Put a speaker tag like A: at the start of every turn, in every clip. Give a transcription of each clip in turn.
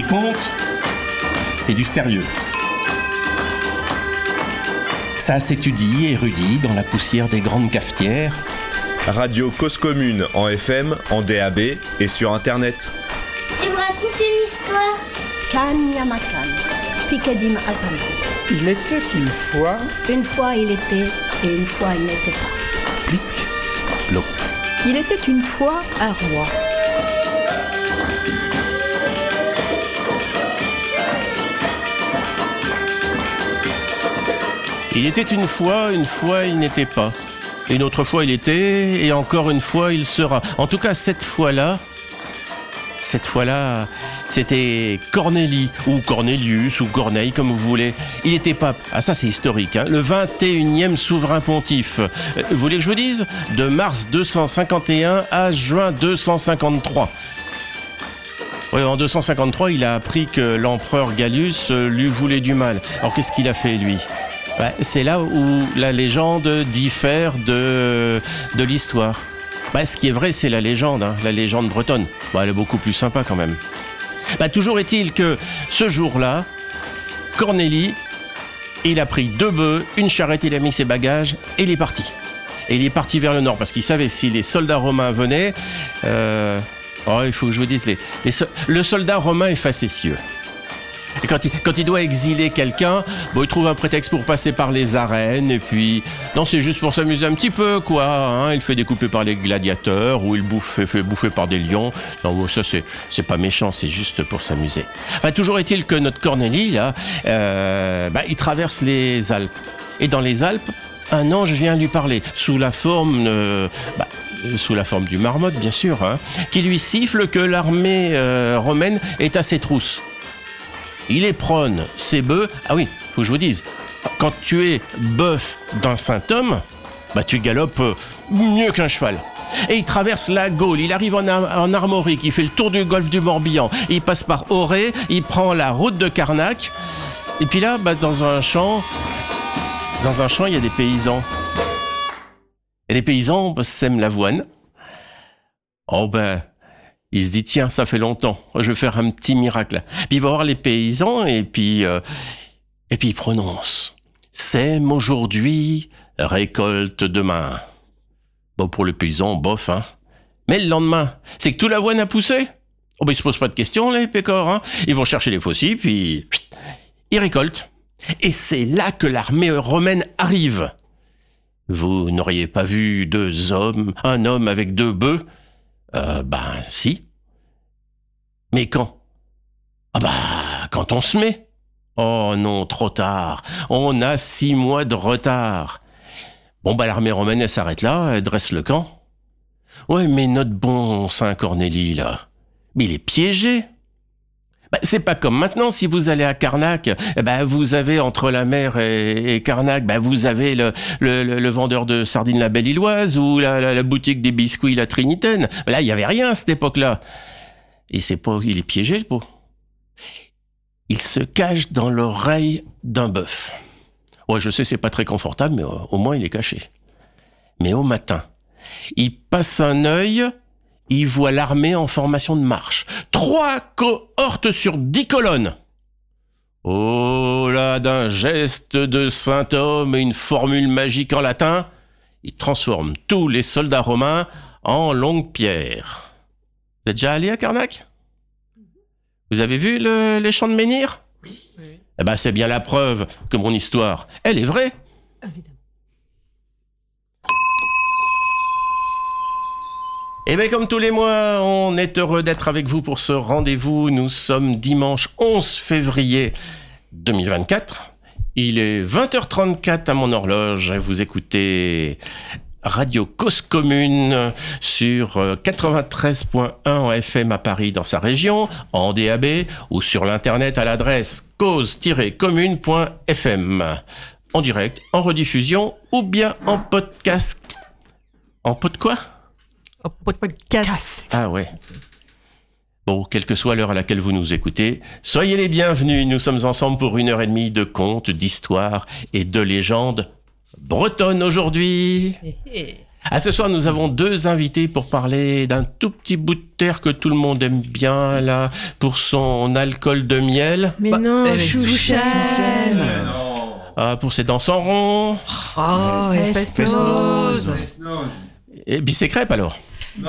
A: Les contes, c'est du sérieux. Ça s'étudie et érudit dans la poussière des grandes cafetières.
B: Radio Cause Commune en FM, en DAB et sur Internet.
C: Tu me racontes une histoire.
D: Il était une fois.
E: Une fois il était et une fois il n'était pas.
F: Il était une fois un roi.
G: Il était une fois, une fois il n'était pas. Une autre fois il était, et encore une fois il sera. En tout cas, cette fois-là, cette fois-là, c'était Cornélie, ou Cornelius, ou Corneille, comme vous voulez. Il était pape. Ah, ça, c'est historique. Hein. Le 21e souverain pontife. Euh, Vous voulez que je vous dise? De mars 251 à juin 253. Oui, en 253, il a appris que l'empereur Gallus euh, lui voulait du mal. Alors, qu'est-ce qu'il a fait, lui? Bah, C'est là où la légende diffère de, l'histoire. Bah, ce qui est vrai, c'est la légende, hein, la légende bretonne. Bah, elle est beaucoup plus sympa quand même. Bah, toujours est-il que ce jour-là, Cornélie, il a pris deux bœufs, une charrette, il a mis ses bagages et il est parti. Et il est parti vers le nord parce qu'il savait si les soldats romains venaient. euh, oh, il faut que je vous dise, les, le soldat romain est facétieux. Quand il, doit exiler quelqu'un, il trouve un prétexte pour passer par les arènes, et puis... Non, c'est juste pour s'amuser un petit peu, quoi. hein. Il fait découper par les gladiateurs, ou il bouffe, fait, bouffer par des lions. Non, bon, ça, c'est, pas méchant, c'est juste pour s'amuser. Toujours est-il que notre Cornélie, là, euh, bah, il traverse les Alpes. Et dans les Alpes, un ange vient lui parler, sous la forme... euh, bah, du marmotte, bien sûr, hein, qui lui siffle que l'armée euh, romaine est à ses trousses. Il est prône ses bœufs. Ah oui, faut que je vous dise, quand tu es bœuf d'un saint homme, bah tu galopes euh, mieux qu'un cheval. Et il traverse la Gaule, il arrive en, Ar- en Armorique, il fait le tour du golfe du Morbihan, il passe par Auré, il prend la route de Carnac, et puis là, bah, dans un champ, dans un champ, il y a des paysans. Et les paysans bah, sèment l'avoine. Oh ben, il se dit tiens, ça fait longtemps, je vais faire un petit miracle. Puis il va voir les paysans et puis euh, et puis il prononce sème aujourd'hui, récolte demain. Bon pour les paysans, bof hein. Mais le lendemain, c'est que tout l'avoine a poussé. Oh ben ils se posent pas de questions les pécores, hein. Ils vont chercher les faucilles puis ils récoltent. Et c'est là que l'armée romaine arrive. Vous n'auriez pas vu deux hommes, un homme avec deux bœufs euh, ben, si. Mais quand? Ah bah, quand on se met. Oh non, trop tard. On a six mois de retard. Bon, bah, l'armée romaine, s'arrête là, elle dresse le camp. Ouais, mais notre bon Saint Cornélie, là, mais il est piégé. Bah, c'est pas comme maintenant, si vous allez à Carnac, eh ben, vous avez entre la mer et, et Carnac, ben, vous avez le, le, le- vendeur de sardines la Belle-Illoise ou la, la- la boutique des biscuits la Trinitaine. Là, il y avait rien à cette époque-là. Et c'est pas, il est piégé, le pot. Il se cache dans l'oreille d'un bœuf. Ouais, je sais, c'est pas très confortable, mais euh, au moins il est caché. Mais au matin, il passe un œil, il voit l'armée en formation de marche. Trois cohortes sur dix colonnes. Oh là, d'un geste de saint homme et une formule magique en latin, il transforme tous les soldats romains en longues pierres. Vous êtes déjà allé à Carnac Vous avez vu le- les champs de menhir Eh ben, c'est bien la preuve que mon histoire, elle est vraie. Et bien comme tous les mois, on est heureux d'être avec vous pour ce rendez-vous. Nous sommes dimanche 11 février 2024. Il est 20h34 à mon horloge. Vous écoutez Radio Cause Commune sur euh, 93.1 en FM à Paris dans sa région, en DAB ou sur l'internet à l'adresse cause-commune.fm. En direct, en rediffusion ou bien en podcast. En pod quoi?
F: Oh, podcast.
G: ah ouais. Bon, quelle que soit l'heure à laquelle vous nous écoutez, soyez les bienvenus. Nous sommes ensemble pour une heure et demie de contes, d'histoires et de légendes bretonnes aujourd'hui.
F: Eh, eh.
G: À ce soir, nous avons deux invités pour parler d'un tout petit bout de terre que tout le monde aime bien, là, pour son alcool de miel.
H: Mais
F: Bah,
H: non,
F: eh,
H: Chouchen.
G: Ah, pour ses dents en rond.
F: Oh, et festos.
G: Et bicécrêpe alors.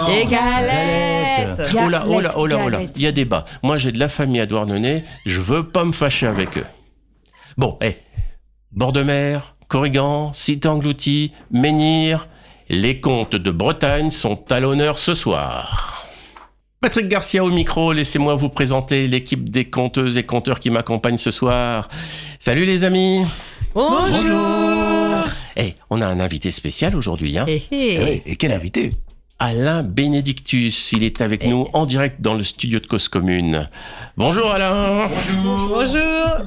F: Et galettes.
G: Oh là, oh là, oh là, oh là. Il y a débat. Moi, j'ai de la famille à Douarnenez. Je veux pas me fâcher avec eux. Bon, eh. Bord de mer, Corrigan, Cité engloutie, Menhir. Les contes de Bretagne sont à l'honneur ce soir. Patrick Garcia au micro, laissez-moi vous présenter l'équipe des conteuses et conteurs qui m'accompagnent ce soir. Salut les amis
F: Bonjour.
G: Eh, on a un invité spécial aujourd'hui, hein
F: Eh, eh.
I: Et quel invité?
G: Alain Benedictus, il est avec nous en direct dans le studio de Cause Commune. Bonjour Alain
F: Bonjour.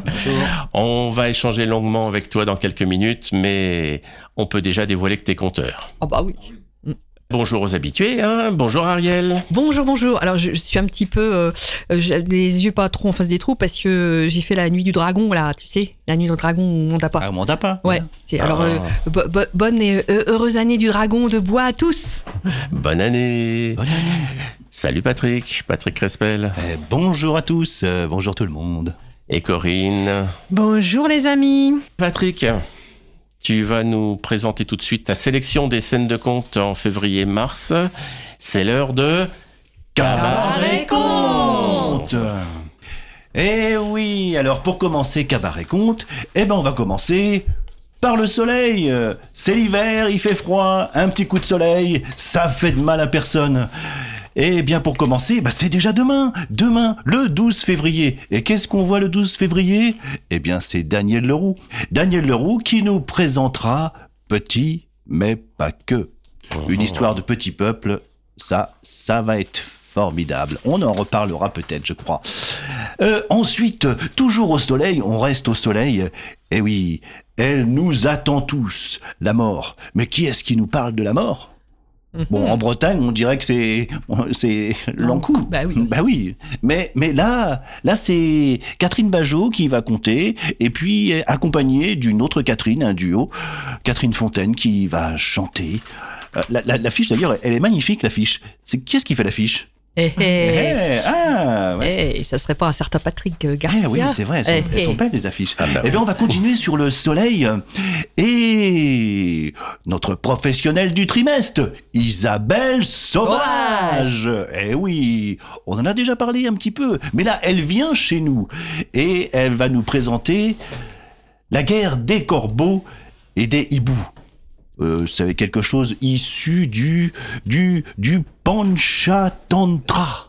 G: On va échanger longuement avec toi dans quelques minutes, mais on peut déjà dévoiler que t'es compteur.
F: Oh bah oui.
G: Bonjour aux habitués, hein bonjour Ariel.
F: Bonjour, bonjour. Alors, je, je suis un petit peu. euh, euh, j'ai les yeux pas trop en face des trous parce que j'ai fait la nuit du dragon, là, tu sais. La nuit du dragon, on monte à pas.
I: Ah, on t'a pas
F: Ouais. c'est- Alors,
G: Ah.
F: euh, bo- bo- bonne et euh, heureuse année du dragon de bois à tous.
G: Bonne année.
I: Bonne année.
G: Salut Patrick, Patrick Crespel
I: Eh, bonjour à tous, euh, bonjour tout le monde.
G: et Corinne.
H: Bonjour les amis.
G: Patrick, tu vas nous présenter tout de suite ta sélection des scènes de conte en février-mars. C'est l'heure de
F: Cabaret
I: Conte Eh oui, alors pour commencer Cabaret Conte, eh ben on va commencer par le soleil. C'est l'hiver, il fait froid, un petit coup de soleil, ça fait de mal à personne. Eh bien pour commencer, bah, c'est déjà demain, demain, le 12 février. Et qu'est-ce qu'on voit le 12 février? Eh bien c'est Daniel Leroux. Daniel Leroux qui nous présentera Petit, mais pas que. Une histoire de petit peuple, ça, ça va être formidable. On en reparlera peut-être, je crois. Euh, ensuite, toujours au soleil, on reste au soleil. Eh oui, elle nous attend tous, la mort. Mais qui est-ce qui nous parle de la mort? Bon, en Bretagne, on dirait que c'est c'est l'encou.
F: Bah oui.
I: Bah oui. Mais mais là, là c'est Catherine Bajot qui va compter et puis accompagnée d'une autre Catherine, un duo, Catherine Fontaine qui va chanter. Euh, La, la, l'affiche d'ailleurs, elle est magnifique l'affiche. C'est qui est-ce qui fait l'affiche?
F: Eh, eh.
I: Eh, Ah, ouais.
F: Eh, ça serait pas un certain Patrick euh, Garcia
I: Eh oui, c'est vrai, elles sont,
F: Eh,
I: elles sont
F: eh.
I: belles les affiches.
G: Ah bah
I: eh bien, on va continuer sur le soleil. Et notre professionnelle du trimestre, Isabelle Sauvage. Eh oui, on en a déjà parlé un petit peu. Mais là, elle vient chez nous. Et elle va nous présenter la guerre des corbeaux et des hiboux. Euh, c'est quelque chose issu du, du, du Panchatantra.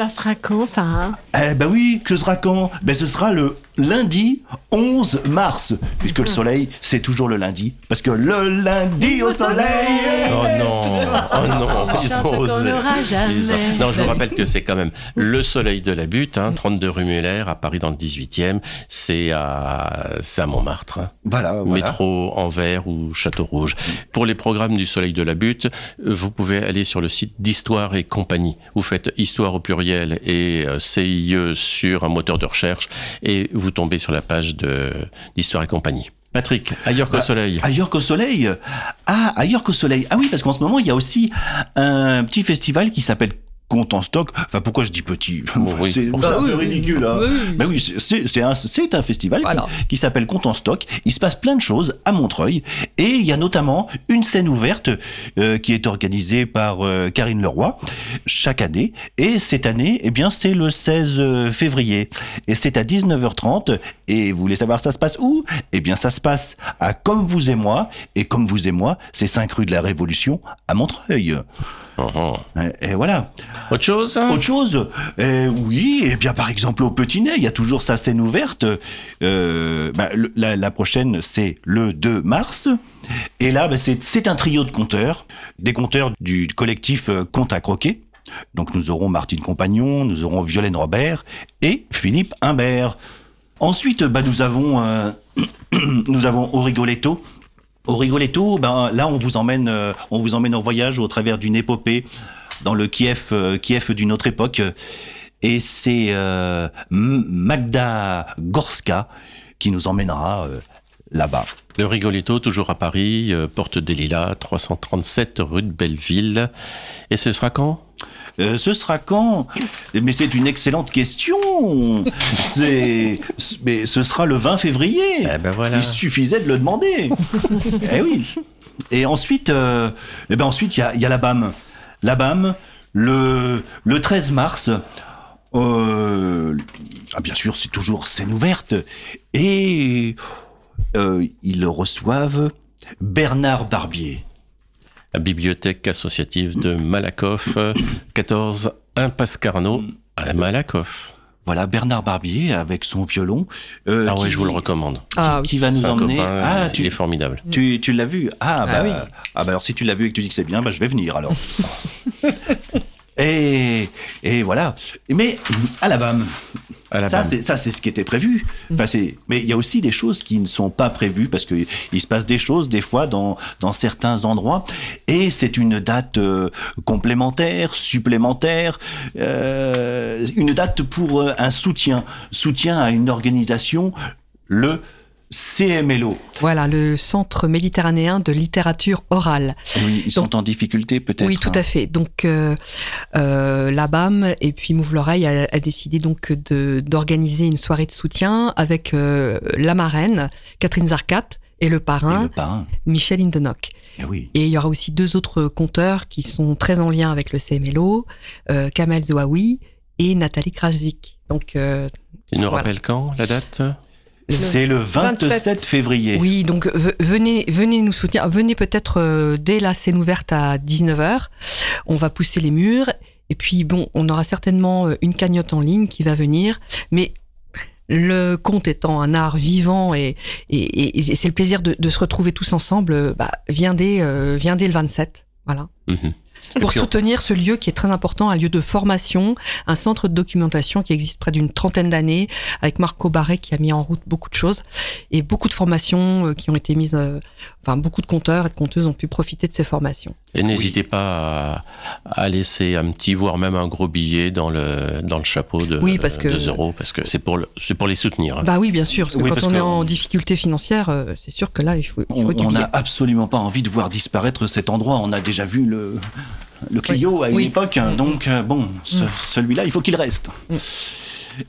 H: Ça sera quand ça hein
I: Eh ben oui, que ce sera quand? Ben ce sera le lundi 11 mars, puisque le soleil, c'est toujours le lundi. Parce que le lundi au soleil
G: Oh non, oh non, ils Non, je vous rappelle que c'est quand même le soleil de la butte, hein, 32 rue Muller, à Paris dans le 18e. C'est à, c'est à Montmartre. hein.
I: Voilà, voilà.
G: Métro Anvers ou Château Rouge. Pour les programmes du Soleil de la Butte, vous pouvez aller sur le site d'Histoire et compagnie. Vous faites Histoire au pluriel et euh, CIE sur un moteur de recherche et vous tombez sur la page de d'Histoire et compagnie. Patrick, ailleurs qu'au
I: Bah,
G: soleil.
I: Ailleurs qu'au soleil? Ah, ailleurs qu'au soleil. Ah oui, parce qu'en ce moment, il y a aussi un petit festival qui s'appelle Compte en stock. Enfin, pourquoi je dis petit
G: Bon, oui.
I: C'est
G: Bah
I: un
F: oui,
I: peu
F: oui.
I: ridicule. Hein.
F: Oui.
I: Mais oui, c'est un, festival qui- s'appelle Compte en stock. Il se passe plein de choses à Montreuil. Et il y a notamment une scène ouverte euh, qui est organisée par euh, Karine Leroy chaque année. Et cette année, eh bien, c'est le 16 février. Et c'est à 19h30. Et vous voulez savoir ça se passe où? Eh bien, ça se passe à Comme vous et moi. Et Comme vous et moi, c'est 5 rue de la Révolution à Montreuil.
G: Mhm.
I: Et, et voilà.
G: Autre chose
I: Autre chose euh, Oui, et bien par exemple au Petit Nez, il y a toujours sa scène ouverte. Euh, bah, le- la, la prochaine, c'est le 2 mars. Et là, bah, c'est un trio de conteurs, des conteurs du collectif euh, Compte à croquer. Donc nous aurons Martine Compagnon, nous aurons Violaine Robert et Philippe Imbert. Ensuite, bah, nous avons euh, nous avons au Rigoletto, ben là on vous emmène euh, on vous emmène en voyage au travers d'une épopée dans le Kiev euh, d'une autre époque et c'est euh, Magda Gorska qui nous emmènera là-bas.
G: Le Rigoletto, toujours à Paris, porte des Lilas, 337 rue de Belleville. Et ce sera quand?
I: Euh, ce sera quand? Mais c'est une excellente question. C'est, mais ce sera le 20 février.
G: Eh ben voilà.
I: Il suffisait de le demander. eh oui. Et ensuite, euh, eh ben ensuite il y a, il y a la BAM. La BAM, le, le 13 mars. euh, ah, bien sûr, c'est toujours scène ouverte. Et euh, ils reçoivent Bernard Barbier.
G: La bibliothèque associative de Malakoff, euh, 14 Impasse Carnot, à Malakoff.
I: Voilà, Bernard Barbier avec son violon. euh,
G: Ah ouais,
I: qui-
G: je vous le recommande.
F: Ah
I: qui
F: oui.
I: va nous emmener.
G: copain,
I: ah,
G: il
I: tu,
G: est formidable.
I: tu, tu l'as vu Ah, bah,
F: oui.
I: ah, bah alors si tu l'as vu et que tu dis que c'est bien, bah, je vais venir alors. et, et voilà. Mais à la BAM, ça, c'est, ça, c'est ce qui était prévu. Enfin, c'est, mais il y a aussi des choses qui ne sont pas prévues parce qu'il se passe des choses des fois dans, dans certains endroits. Et c'est une date euh, complémentaire, supplémentaire, euh, une date pour euh, un soutien, soutien à une organisation, le CMLO.
F: Voilà, le Centre méditerranéen de littérature orale.
I: Oui, ils sont en difficulté peut-être.
F: Oui, tout à fait. Donc, euh, euh, la BAM et puis Mouve l'oreille a, a décidé donc de d'organiser une soirée de soutien avec euh, la marraine Catherine Zarcat et le
I: Et
F: parrain
I: le parrain.
F: Michel Indenock.
I: Eh oui.
F: Et il y aura aussi deux autres conteurs qui sont très en lien avec le CMLO, euh, Kamel Zouaoui et Nathalie Krajcik. Donc, euh,
G: Tu nous
F: Voilà.
G: rappelles quand, la date?
I: C'est le 27,
H: 27
I: février.
F: Oui, donc ve- venez, venez nous soutenir. Venez peut-être euh, dès la scène ouverte à 19h. On va pousser les murs. Et puis, bon, on aura certainement euh, une cagnotte en ligne qui va venir. Mais le conte étant un art vivant et, et, et- et c'est le plaisir de, de se retrouver tous ensemble, euh, bah, viens, dès, euh, viens dès le 27. Voilà.
G: Mhm.
F: Pour soutenir ce lieu qui est très important, un lieu de formation, un centre de documentation qui existe près d'une trentaine d'années, avec Marco Barret qui a mis en route beaucoup de choses et beaucoup de formations euh, qui ont été mises, euh, enfin beaucoup de compteurs et de compteuses ont pu profiter de ces formations.
G: Et n'hésitez pas à, à laisser un petit, voire même un gros billet dans le, dans le chapeau de,
F: Oui, parce que-
G: de euros, parce que c'est pour, le- c'est pour les soutenir. hein.
F: Bah oui, bien sûr, parce que
I: Oui,
F: quand
I: parce
F: on est en difficulté financière, euh, c'est sûr que là, il faut, il
I: On
F: faut
I: on n'a absolument pas envie de voir disparaître cet endroit. On a déjà vu le, le Clio à une
F: Oui.
I: époque. hein.
F: Mm.
I: Donc, euh, bon, ce- celui-là, il faut qu'il reste.
F: Mm.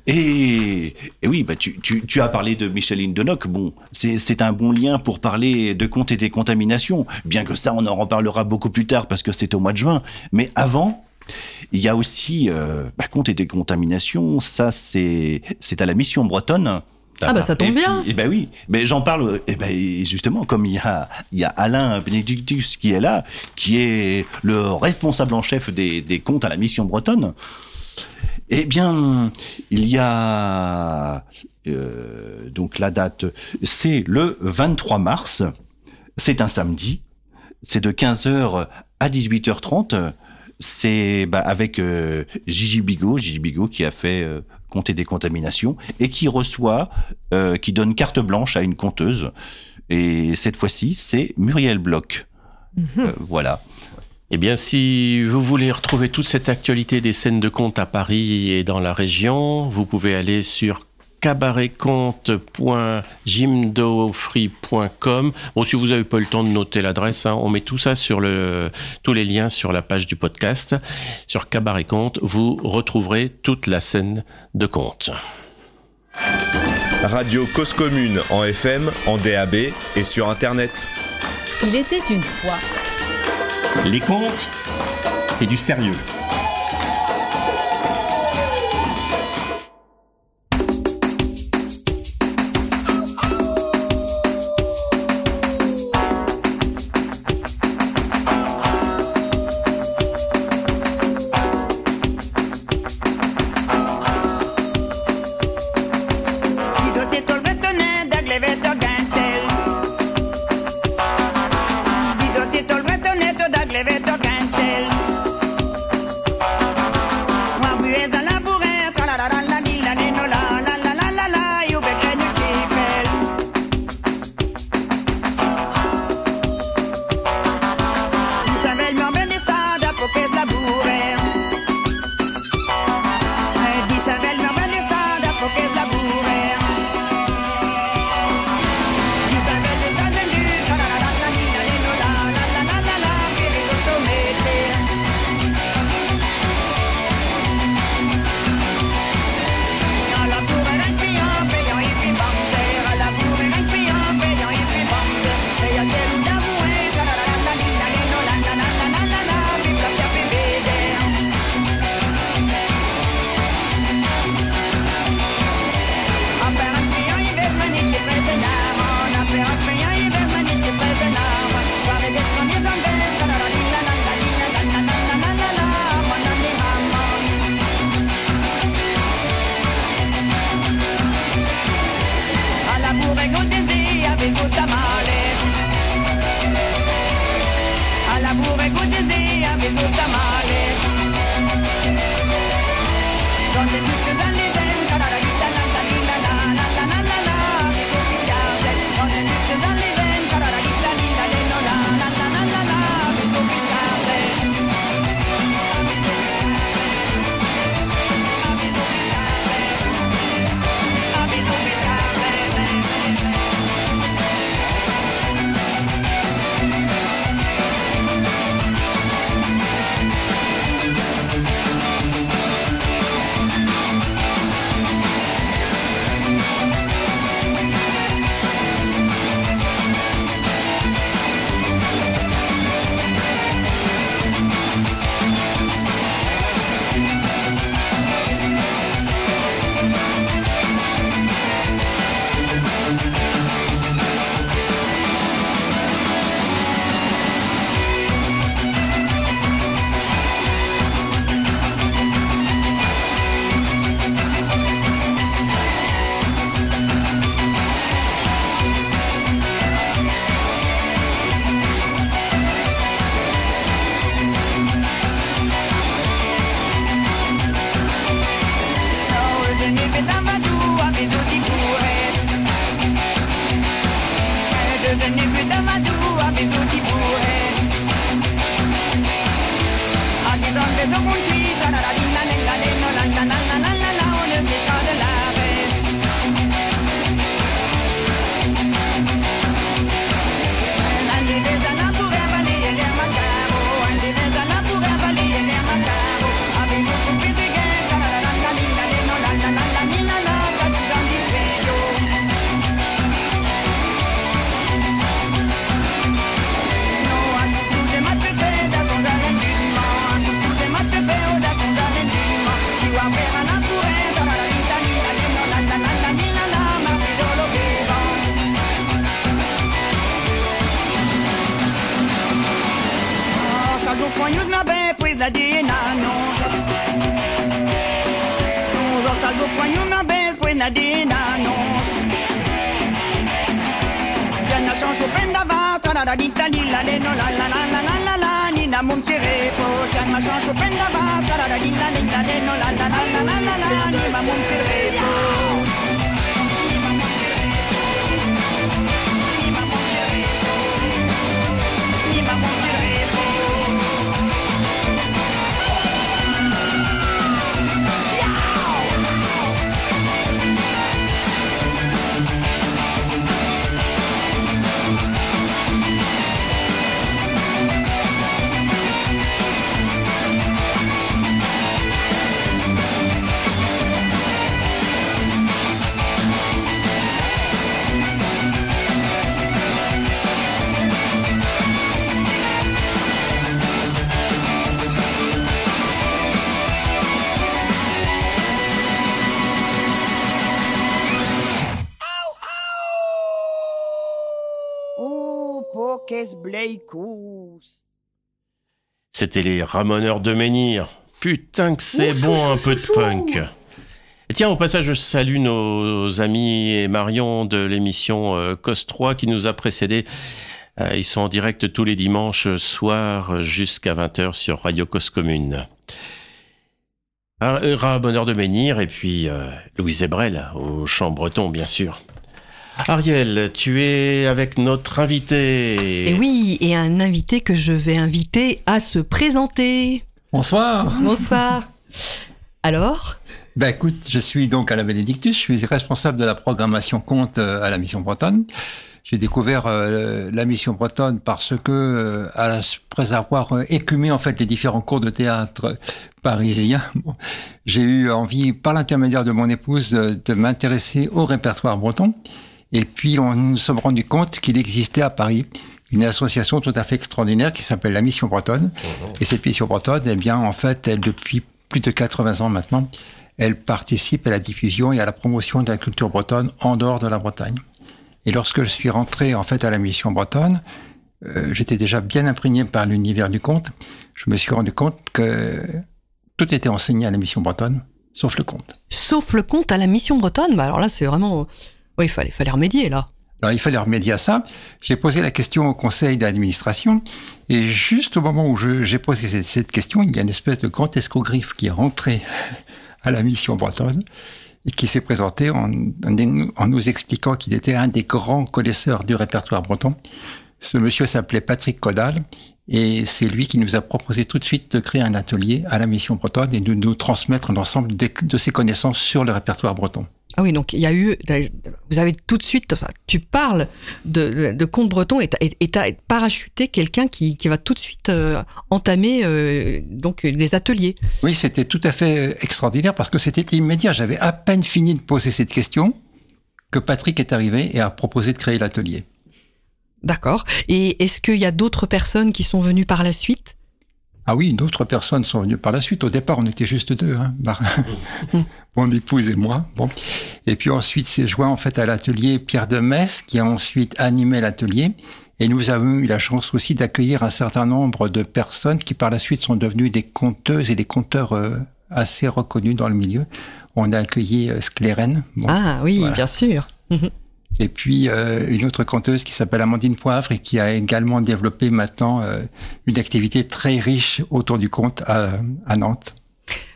I: Et, et oui, bah, tu, tu- tu as parlé de Micheline Denoc. Bon, c'est un bon lien pour parler de comptes et des contaminations. Bien que ça, on en reparlera beaucoup plus tard parce que c'est au mois de juin. Mais avant, il y a aussi euh, bah, comptes et des contaminations. Ça, c'est c'est à la mission bretonne.
F: Ah bah ça tombe
I: Et puis-
F: bien.
I: Et ben oui, mais j'en parle. Et ben justement, comme il y a, il y a Alain Benedictus qui est là, qui est le responsable en chef des, des comptes à la mission bretonne. Eh bien, il y a euh, donc la date, c'est le 23 mars. C'est un samedi. C'est de 15h à 18h30. C'est bah, avec euh, Gigi Bigot, Gigi Bigot qui a fait euh, compter des contaminations et qui reçoit, euh, qui donne carte blanche à une conteuse. Et cette fois-ci, c'est Muriel Bloch. Euh, voilà.
G: Eh bien, si vous voulez retrouver toute cette actualité des scènes de compte à Paris et dans la région, vous pouvez aller sur cabaretconte.jimdofree.com. Bon, si vous n'avez pas eu le temps de noter l'adresse, hein, on met tout ça sur le, tous les liens sur la page du podcast. Sur Cabaret Compte, vous retrouverez toute la scène de compte.
B: Radio Cause Commune en FM, en DAB et sur Internet.
J: Il était une fois.
A: Les contes, c'est du sérieux.
G: C'était les Ramoneurs de Menhir. Putain que c'est bon
K: chou,
G: un
K: chou,
G: peu de punk. Et tiens, au passage, je salue nos amis et Marion de l'émission euh, COS 3 qui nous a précédés. Euh, ils sont en direct tous les dimanches soir jusqu'à 20h sur Radio Cause Commune. Un bonheur de Menhir et puis euh, Louise Ebrel au chant breton, bien sûr. Ariel, tu es avec notre invité.
F: Et oui, et un invité que je vais inviter à se présenter.
D: Bonsoir.
F: Bonsoir. Alors
D: Ben écoute, je suis donc à la Bénédictus, je suis responsable de la programmation compte euh, à la Mission Bretonne. J'ai découvert euh, la Mission Bretonne parce que, euh, après avoir euh, écumé en fait les différents cours de théâtre parisiens, bon, j'ai eu envie, par l'intermédiaire de mon épouse, de, de m'intéresser au répertoire breton. Et puis, on nous sommes rendu compte qu'il existait à Paris une association tout à fait extraordinaire qui s'appelle la Mission Bretonne. Et cette Mission Bretonne, eh bien, en fait, elle, depuis plus de 80 ans maintenant, elle participe à la diffusion et à la promotion de la culture bretonne en dehors de la Bretagne. Et lorsque je suis rentré, en fait, à la Mission Bretonne, euh, j'étais déjà bien imprégné par l'univers du conte. Je me suis rendu compte que tout était enseigné à la Mission Bretonne, sauf le conte.
F: Sauf le compte à la mission bretonne, bah alors là, c'est vraiment. Oui, il fallait, remédier, là.
D: Alors, il fallait remédier à ça. J'ai posé la question au conseil d'administration. Et juste au moment où j'ai posé cette, question, il y a une espèce de grand escogriffe qui est rentré à la mission bretonne et qui s'est présenté en, en- en nous expliquant qu'il était un des grands connaisseurs du répertoire breton. Ce monsieur s'appelait Patrick Codal et c'est lui qui nous a proposé tout de suite de créer un atelier à la mission bretonne et de nous transmettre l'ensemble de ses connaissances sur le répertoire breton.
F: Ah oui, donc il y a eu. Vous avez tout de suite. Enfin, tu parles de, de conte breton et tu as parachuté quelqu'un qui, qui va tout de suite euh, entamer euh, donc des ateliers.
D: Oui, c'était tout à fait extraordinaire parce que c'était immédiat. J'avais à peine fini de poser cette question que Patrick est arrivé et a proposé de créer l'atelier.
F: D'accord. Et est-ce qu'il y a d'autres personnes qui sont venues par la suite?
D: Ah oui, d'autres personnes sont venues par la suite. Au départ, on était juste deux, hein, mon épouse et moi. Bon. Et puis ensuite, c'est joint en fait à l'atelier Pierre de Metz qui a ensuite animé l'atelier. Et nous avons eu la chance aussi d'accueillir un certain nombre de personnes qui par la suite sont devenues des conteuses et des conteurs euh, assez reconnus dans le milieu. On a accueilli euh, Sclérène. Bon,
F: Ah oui,
D: voilà.
F: bien sûr.
D: Et puis euh, une autre conteuse qui s'appelle Amandine Poivre et qui a également développé maintenant euh, une activité très riche autour du conte à, à Nantes.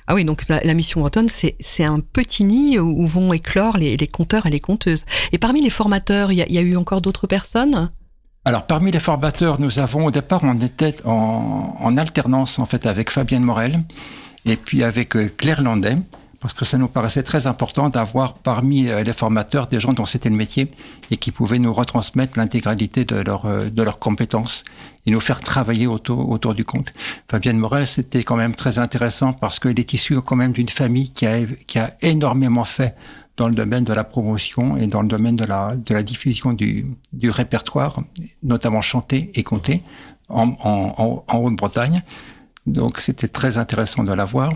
F: Ah oui, donc la, la mission bretonne, c'est un petit nid où, vont éclore les, les conteurs et les conteuses. Et parmi les formateurs, il y a, il y a eu encore d'autres personnes?
D: Alors, parmi les formateurs, nous avons, au départ, on était en, en alternance, en fait, avec Fabienne Morel et puis avec euh, Claire Landais, parce que ça nous paraissait très important d'avoir parmi euh, les formateurs des gens dont c'était le métier et qui pouvaient nous retransmettre l'intégralité de, euh, de leurs compétences et nous faire travailler autour, autour du compte. Fabienne Morel, c'était quand même très intéressant parce qu'elle est issue quand même d'une famille qui a, qui a énormément fait dans le domaine de la promotion et dans le domaine de la, de la diffusion du, du répertoire, notamment chanté et compté en, en, en Haute-Bretagne. Donc c'était très intéressant de la voir.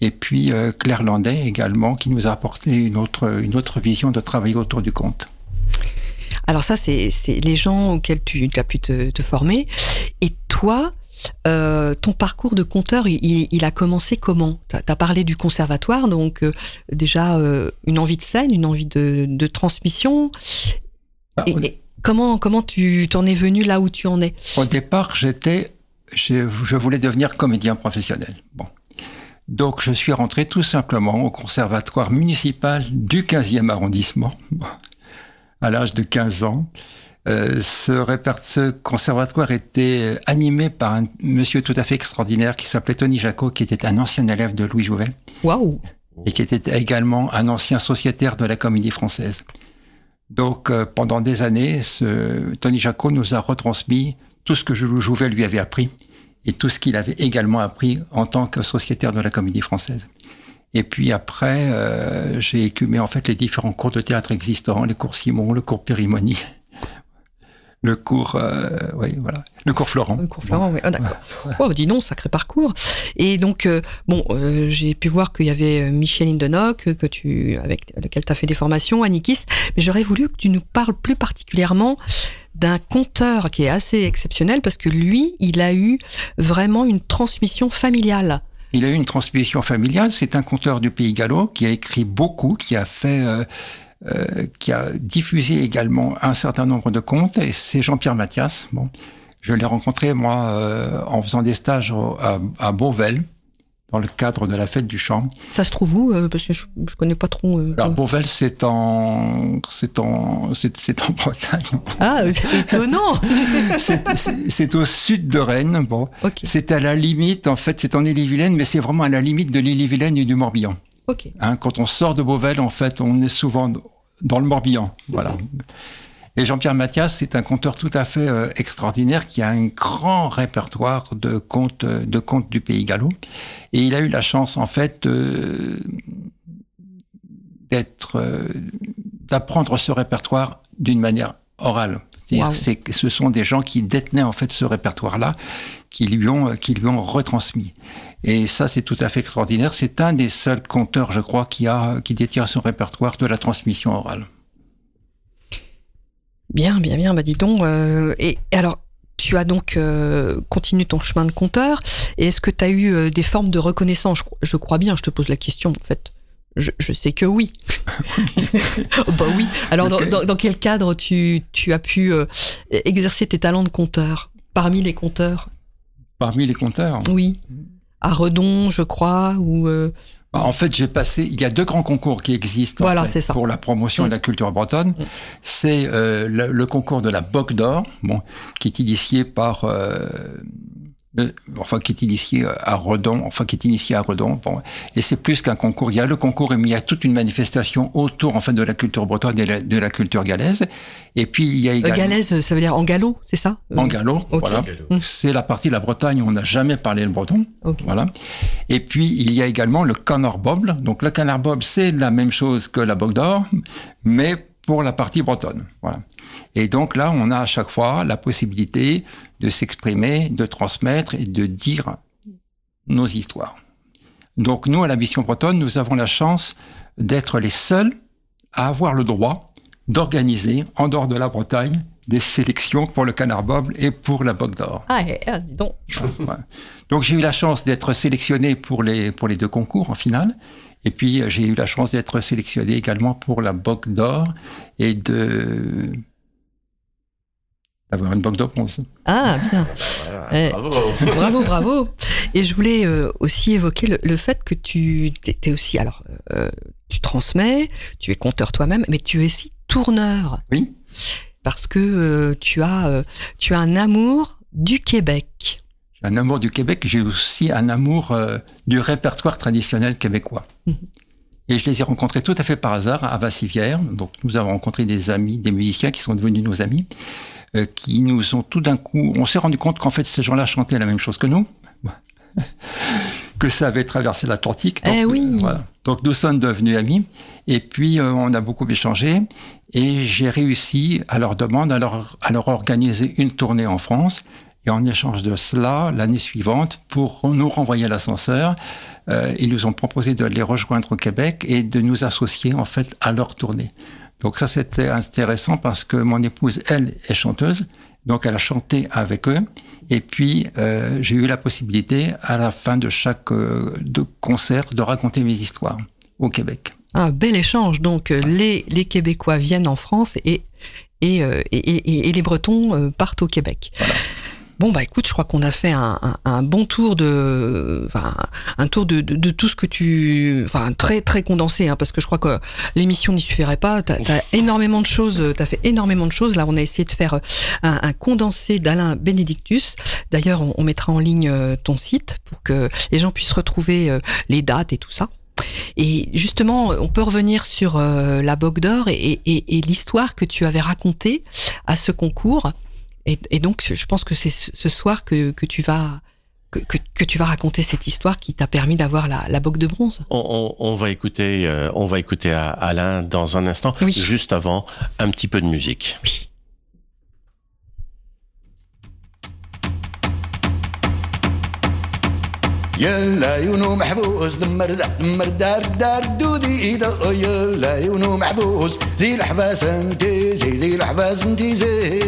D: Et puis euh, Claire Landais également, qui nous a apporté une autre, une autre vision de travailler autour du conte.
F: Alors ça, c'est les gens auxquels tu, tu as pu te, te, former. Et toi, euh, ton parcours de conteur, il, il a commencé comment? Tu as, parlé du conservatoire, donc euh, déjà euh, une envie de scène, une envie de, de transmission.
D: Ah,
F: et, et comment, comment tu t'en es venu là où tu en es?
D: Au départ, j'étais, je, je voulais devenir comédien professionnel. Bon. Donc je suis rentré tout simplement au conservatoire municipal du 15e arrondissement à l'âge de 15 ans. Euh, ce, ce, conservatoire était animé par un monsieur tout à fait extraordinaire qui s'appelait Tony Jacot, qui était un ancien élève de Louis Jouvet.
F: Waouh
D: Et qui était également un ancien sociétaire de la comédie française. Donc euh, pendant des années, ce, Tony Jacot nous a retransmis tout ce que Jouvet lui avait appris et tout ce qu'il avait également appris en tant que sociétaire de la comédie française. Et puis après, euh, j'ai écumé en fait les différents cours de théâtre existants, les cours Simon, le cours Périmonie, le cours, euh, oui, voilà, le cours Florent.
F: Le cours Florent, bon. oui, oh, d'accord. Oh, dis donc, sacré parcours. Et donc, euh, bon, euh, j'ai pu voir qu'il y avait Micheline Denoc, que tu, avec lequel tu as fait des formations, Annikis, mais j'aurais voulu que tu nous parles plus particulièrement d'un conteur qui est assez exceptionnel parce que lui, il a eu vraiment une transmission familiale.
D: Il a eu une transmission familiale. C'est un conteur du Pays Gallo qui a écrit beaucoup, qui a fait, euh, euh, qui a diffusé également un certain nombre de contes. Et c'est Jean-Pierre Mathias. Bon, je l'ai rencontré moi euh, en faisant des stages à, à Beauvel dans le cadre de la fête du chant.
F: Ça se trouve où Parce que je, je connais pas trop. Euh,
D: Alors Beauvel, c'est en, c'est en, c'est en Bretagne.
F: Ah, étonnant.
D: c'est au sud de Rennes. Bon, okay. c'est à la limite. En fait, c'est en Ille-et-Vilaine, mais c'est vraiment à la limite de l'Ille-et-Vilaine et du Morbihan.
F: Ok.
D: Hein, quand on sort de Beauvel, en fait, on est souvent dans le Morbihan. Voilà. Et Jean-Pierre Mathias, c'est un conteur tout à fait euh, extraordinaire qui a un grand répertoire de contes, de contes du pays gallo. Et il a eu la chance, en fait, euh, d'être, euh, d'apprendre ce répertoire d'une manière orale. Wow. C'est, ce sont des gens qui détenaient en fait ce répertoire-là, qui lui ont, qui lui ont retransmis. Et ça, c'est tout à fait extraordinaire. C'est un des seuls conteurs, je crois, qui a, qui détient son répertoire de la transmission orale.
F: Bien, bien, bien. Bah dis donc. Euh, et, alors, tu as donc euh, continué ton chemin de compteur. Et est-ce que tu as eu euh, des formes de reconnaissance? Je, je, crois bien. Je te pose la question. En fait, je, je sais que oui. bah oui. Alors, dans, dans, dans, quel cadre tu, tu as pu exercer tes talents de compteur parmi les compteurs
D: Parmi les compteurs.
F: Oui. À Redon, je crois, ou.
D: Bah, en fait, j'ai passé. Il y a deux grands concours qui existent
F: voilà,
D: en fait,
F: ça.
D: pour la promotion mmh. de la culture bretonne. Mmh. C'est euh, le, le, concours de la Boc d'Or, bon, qui est initié par. Euh, enfin, qui est initié à Redon, enfin, qui est initié à Redon. Bon, et c'est plus qu'un concours. Il y a le concours, mais il y a toute une manifestation autour, en fait, de la culture bretonne et de la, de la culture galaise. Et puis, il y a également.
F: Euh, galaise, ça veut dire en gallo, c'est ça?
D: En gallo, okay. voilà. Mmh. C'est la partie de la Bretagne où on n'a jamais parlé le breton.
F: Okay.
D: Voilà. Et puis, il y a également le canard bob. Donc, le canard bob, c'est la même chose que la boc d'or, mais pour la partie bretonne. Voilà. Et donc là, on a à chaque fois la possibilité de s'exprimer, de transmettre et de dire nos histoires. Donc nous, à la mission bretonne, nous avons la chance d'être les seuls à avoir le droit d'organiser, en dehors de la Bretagne, des sélections pour le canard bob et pour la boc d'or.
F: Ah, dis donc.
D: Ouais. Donc j'ai eu la chance d'être sélectionné pour les, pour les deux concours en finale. Et puis j'ai eu la chance d'être sélectionné également pour la boc d'or et de d'avoir une banque de bronze.
F: Ah, bien. Voilà, eh, bravo. bravo, bravo. Et je voulais euh, aussi évoquer le, le, fait que tu es aussi, alors, euh, tu transmets, tu es conteur toi-même, mais tu es aussi tourneur.
D: Oui.
F: parce que euh, tu as euh, tu as un amour du Québec.
D: Un amour du Québec, j'ai aussi un amour euh, du répertoire traditionnel québécois.
F: Mhm.
D: Et je les ai rencontrés tout à fait par hasard à Vassivière. Donc nous avons rencontré des amis, des musiciens qui sont devenus nos amis, euh, qui nous ont tout d'un coup, on s'est rendu compte qu'en fait ces gens-là chantaient la même chose que nous, que ça avait traversé l'Atlantique. Donc,
F: Eh oui.
D: voilà. Donc nous sommes devenus amis. Et puis euh, on a beaucoup échangé. Et j'ai réussi à leur demande à leur, à leur organiser une tournée en France. Et en échange de cela, l'année suivante, pour nous renvoyer l'ascenseur, euh, ils nous ont proposé de les rejoindre au Québec et de nous associer en fait à leur tournée. Donc ça c'était intéressant parce que mon épouse, elle, est chanteuse, donc elle a chanté avec eux. Et puis euh, j'ai eu la possibilité à la fin de chaque euh, de concert de raconter mes histoires au Québec.
F: Un bel échange. Donc les, les Québécois viennent en France et, et, et, et- et les Bretons partent au Québec. Bon bah écoute, je crois qu'on a fait un, un- un bon tour de, enfin un tour de, de, de tout ce que tu, enfin très très condensé, hein, parce que je crois que l'émission n'y suffirait pas. T'as as énormément de choses, t'as fait énormément de choses. Là, on a essayé de faire un, un condensé d'Alain Benedictus. D'ailleurs, on, on mettra en ligne euh, ton site pour que les gens puissent retrouver euh, les dates et tout ça. Et justement, on peut revenir sur euh, la Bogue d'Or et, et- et l'histoire que tu avais racontée à ce concours. Et, et donc, je pense que c'est ce soir que, que tu vas que, que- que tu vas raconter cette histoire qui t'a permis d'avoir la, la Bogue de bronze.
G: On, on- on va écouter, euh, on va écouter à- Alain dans un instant. Juste avant, un petit peu de musique.
L: يلا يونو محبوس دمر زع دمر دار دار دودي إذا يلا يونو محبوس زي الحباس انتي زي زي الحباس انتي زي.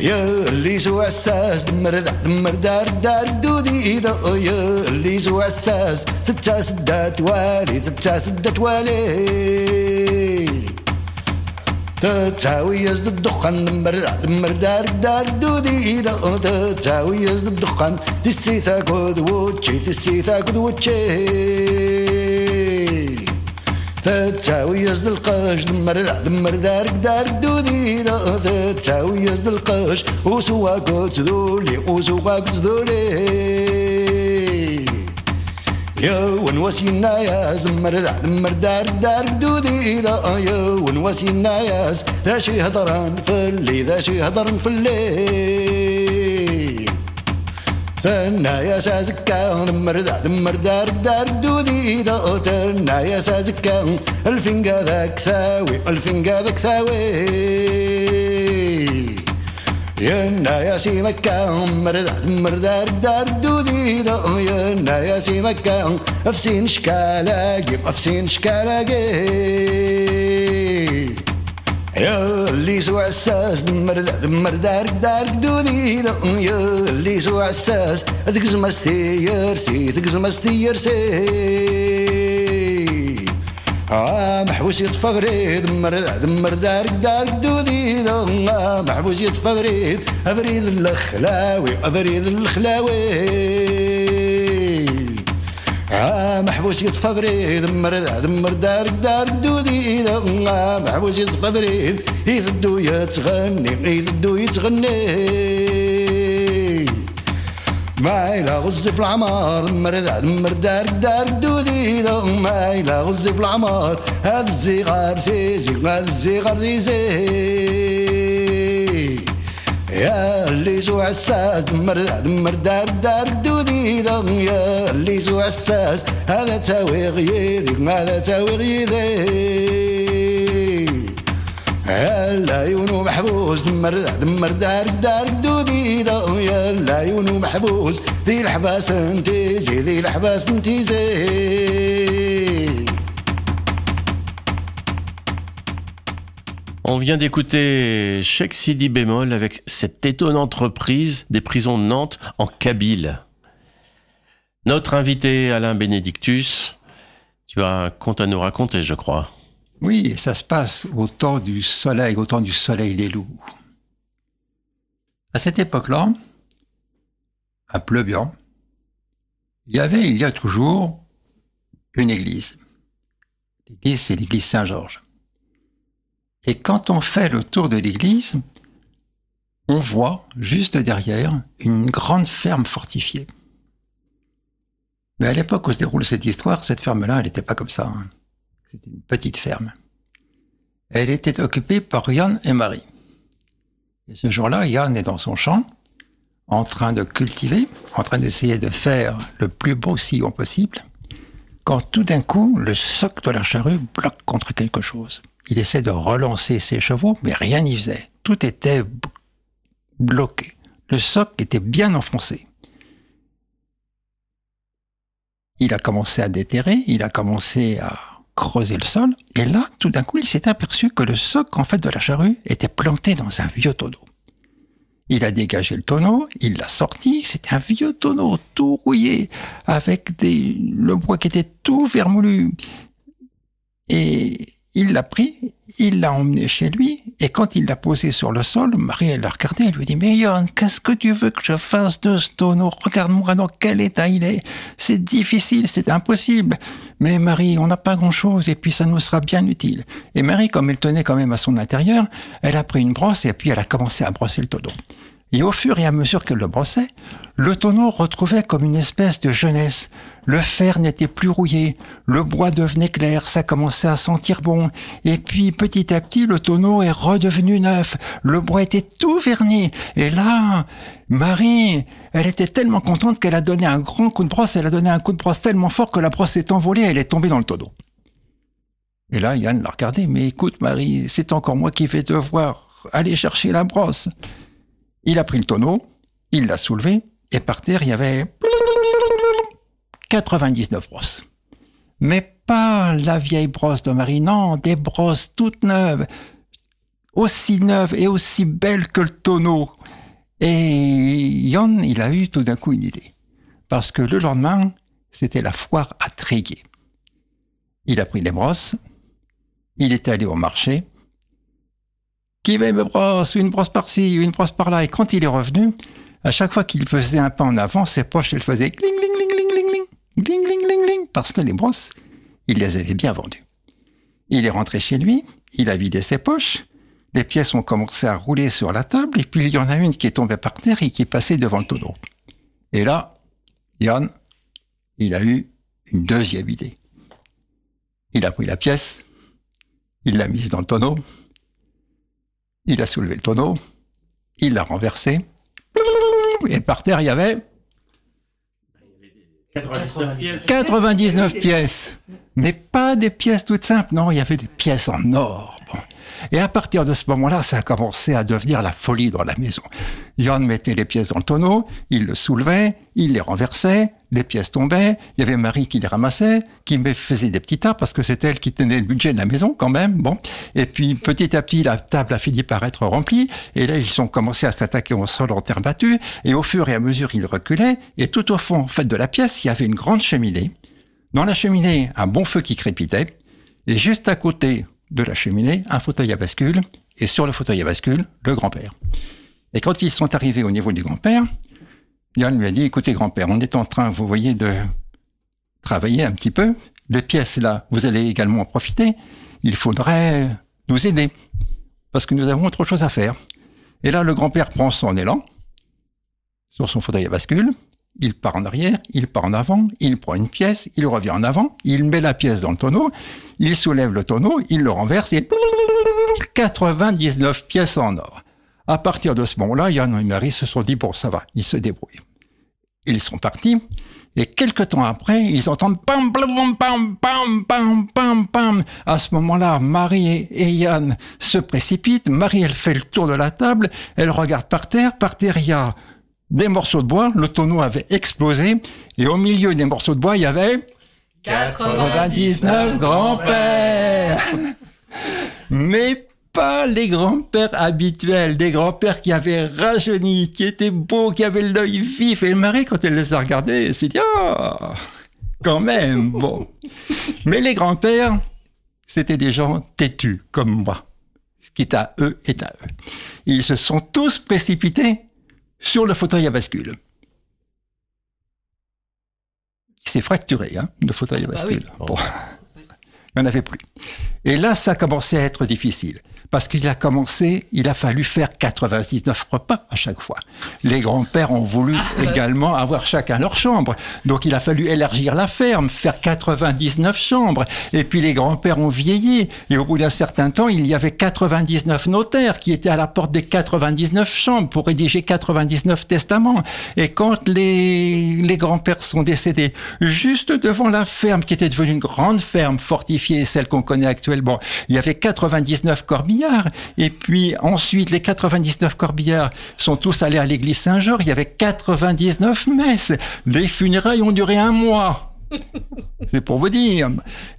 L: يا اللي سو عساس دمر زع دمر دار دار دودي إذا يا اللي سو عساس تتاس دات والي تتاس تتاويز الدخان دمر دمر دارك داك دودي دا تتاويز الدخان تسيتا قد وجهي تسيتا قد وجهي تتاويز القاش دمر دمر دارك دارك دودي دا تتاويز القاش وسواك تذولي وسواك تذولي قد ذولي يا زمر زمر دار دار دودي دا يا ونوسينا يا ذا شي هضران فلي ذا شي هضران فلي. ثنا يا سازكا دمر دمر دار دار دودي دا ثنا يا سازكا الفنقا ذاك ثاوي الفنقا ذاك ثاوي. يا سي مكة مرد مردار دار دودي دا ينا يا سي مكة أفسين شكالاقي افسين شكالاقي يا اللي سوى عساس مرد مردار دار دودي دا يا اللي سوى عساس ذكز مستير سي ذكز مستير سي آه محبوس يطفى بريد مرد مردار دار دودي آه محبوس يطفى بريد أبريد الخلاوي أبريد الخلاوي آه محبوس يطفى بريد مرد مردار دار دودي آه محبوس يطفى بريد يثدو يتغني يثدو يتغني. مايلا غز بالعمار مردع مردار دار دودي مايلة غز بالعمار هذا الزغار تيزيك هذا الزغار تيزيك يا اللي زو عساس مردع مردار دار دودي يا اللي زو عساس هذا تاوي غيديك هذا تاوي غيديك هلا عيونه محبوس دمر مردار دار دار دودي يلا يونو محبوس ذي الحباس انتي زي ذي الحباس انتي زي
G: On vient d'écouter Cheikh Sidi Bémol avec cette étonnante reprise des prisons de Nantes en kabyle. Notre invité Alain Bénédictus, tu as un conte à nous raconter, je crois.
D: Oui, et ça se passe au temps du soleil, au temps du soleil des loups. À cette époque-là, à Pleubian, il y avait, il y a toujours, une église. L'église, c'est l'église Saint-Georges. Et quand on fait le tour de l'église, on voit juste derrière une grande ferme fortifiée. Mais à l'époque où se déroule cette histoire, cette ferme-là, elle n'était pas comme ça. hein. C'était une petite ferme. Elle était occupée par Yann et Marie. Et ce jour-là, Yann est dans son champ, en train de cultiver, en train d'essayer de faire le plus beau sillon possible, quand tout d'un coup, le soc de la charrue bloque contre quelque chose. Il essaie de relancer ses chevaux, mais rien n'y faisait. Tout était bloqué. Le soc était bien enfoncé. Il a commencé à déterrer, il a commencé à creuser le sol, et là, tout d'un coup, il s'est aperçu que le soc, en fait, de la charrue était planté dans un vieux tonneau. Il a dégagé le tonneau, il l'a sorti, c'était un vieux tonneau tout rouillé, avec des, le bois qui était tout vermoulu. Et il l'a pris, il l'a emmené chez lui, et quand il l'a posé sur le sol, Marie, elle l'a regardé, elle lui dit, mais Yann, qu'est-ce que tu veux que je fasse de ce tonneau? Regarde-moi dans quel état il est. C'est difficile, c'est impossible. Mais Marie, on n'a pas grand-chose, et puis ça nous sera bien utile. Et Marie, comme elle tenait quand même à son intérieur, elle a pris une brosse, et puis elle a commencé à brosser le tonneau. Et au fur et à mesure qu'elle le brossait, le tonneau retrouvait comme une espèce de jeunesse. Le fer n'était plus rouillé, le bois devenait clair, ça commençait à sentir bon. Et puis petit à petit, le tonneau est redevenu neuf, le bois était tout verni. Et là, Marie, elle était tellement contente qu'elle a donné un grand coup de brosse, elle a donné un coup de brosse tellement fort que la brosse s'est envolée, elle est tombée dans le tonneau. Et là, Yann l'a regardé, mais écoute Marie, c'est encore moi qui vais devoir aller chercher la brosse. Il a pris le tonneau, il l'a soulevé, et par terre, il y avait 99 brosses. Mais pas la vieille brosse de Marie, non, des brosses toutes neuves, aussi neuves et aussi belles que le tonneau. Et Yann, il a eu tout d'un coup une idée. Parce que le lendemain, c'était la foire à Tréguier. Il a pris les brosses, il est allé au marché, qui veut me brosse, une brosse par-ci, une brosse par-là. Et quand il est revenu, à chaque fois qu'il faisait un pas en avant, ses poches, elles faisaient cling, cling, cling, cling, cling, cling, cling, cling, cling, parce que les brosses, il les avait bien vendues. Il est rentré chez lui, il a vidé ses poches, les pièces ont commencé à rouler sur la table, et puis il y en a une qui est tombée par terre et qui est passée devant le tonneau. Et là, Yann, il a eu une deuxième idée. Il a pris la pièce, il l'a mise dans le tonneau, il a soulevé le tonneau, il l'a renversé, et par terre, il y avait
I: 99 pièces.
D: 99 pièces. Mais pas des pièces toutes simples, non, il y avait des pièces en or. Bon. Et à partir de ce moment-là, ça a commencé à devenir la folie dans la maison. Yann mettait les pièces dans le tonneau, il le soulevait, il les renversait, les pièces tombaient, il y avait Marie qui les ramassait, qui me faisait des petits tas parce que c'est elle qui tenait le budget de la maison quand même, bon. Et puis petit à petit, la table a fini par être remplie, et là, ils ont commencé à s'attaquer au sol en terre battue, et au fur et à mesure, ils reculaient, et tout au fond, en fait, de la pièce, il y avait une grande cheminée. Dans la cheminée, un bon feu qui crépitait, et juste à côté de la cheminée, un fauteuil à bascule, et sur le fauteuil à bascule, le grand-père. Et quand ils sont arrivés au niveau du grand-père, Yann lui a dit, écoutez grand-père, on est en train, vous voyez, de travailler un petit peu. Les pièces là, vous allez également en profiter. Il faudrait nous aider, parce que nous avons autre chose à faire. Et là, le grand-père prend son élan sur son fauteuil à bascule, il part en arrière, il part en avant, il prend une pièce, il revient en avant, il met la pièce dans le tonneau, il soulève le tonneau, il le renverse et 99 pièces en or. À partir de ce moment-là, Yann et Marie se sont dit, bon, ça va, ils se débrouillent. Ils sont partis, et quelque temps après, ils entendent pam, pam, pam, pam, pam, pam, pam. À ce moment-là, Marie et Yann se précipitent. Marie, elle fait le tour de la table, elle regarde par terre. Par terre, il y a des morceaux de bois. Le tonneau avait explosé, et au milieu des morceaux de bois, il y avait 99 grands-pères. Mais pas les grands-pères habituels, des grands-pères qui avaient rajeuni, qui étaient beaux, qui avaient l'œil vif. Et Marie, quand elle les a regardés, elle s'est dit, ah, quand même, bon. Mais les grands-pères, c'était des gens têtus, comme moi. Ce qui est à eux est à eux. Ils se sont tous précipités sur le fauteuil à bascule. Il s'est fracturé, hein, le fauteuil à
F: Bah
D: bascule. Bon. Il n'y en avait plus. Et là, ça commençait à être difficile. Parce qu'il a commencé, il a fallu faire 99 repas à chaque fois. Les grands-pères ont voulu également avoir chacun leur chambre. Donc il a fallu élargir la ferme, faire 99 chambres. Et puis les grands-pères ont vieilli. Et au bout d'un certain temps, il y avait 99 notaires qui étaient à la porte des 99 chambres pour rédiger 99 testaments. Et quand les, les grands-pères sont décédés, juste devant la ferme qui était devenue une grande ferme fortifiée, celle qu'on connaît actuellement, il y avait 99 corbillards. Et puis ensuite, les 99 corbillards sont tous allés à l'église Saint-Georges. Il y avait 99 messes. Les funérailles ont duré un mois. C'est pour vous dire.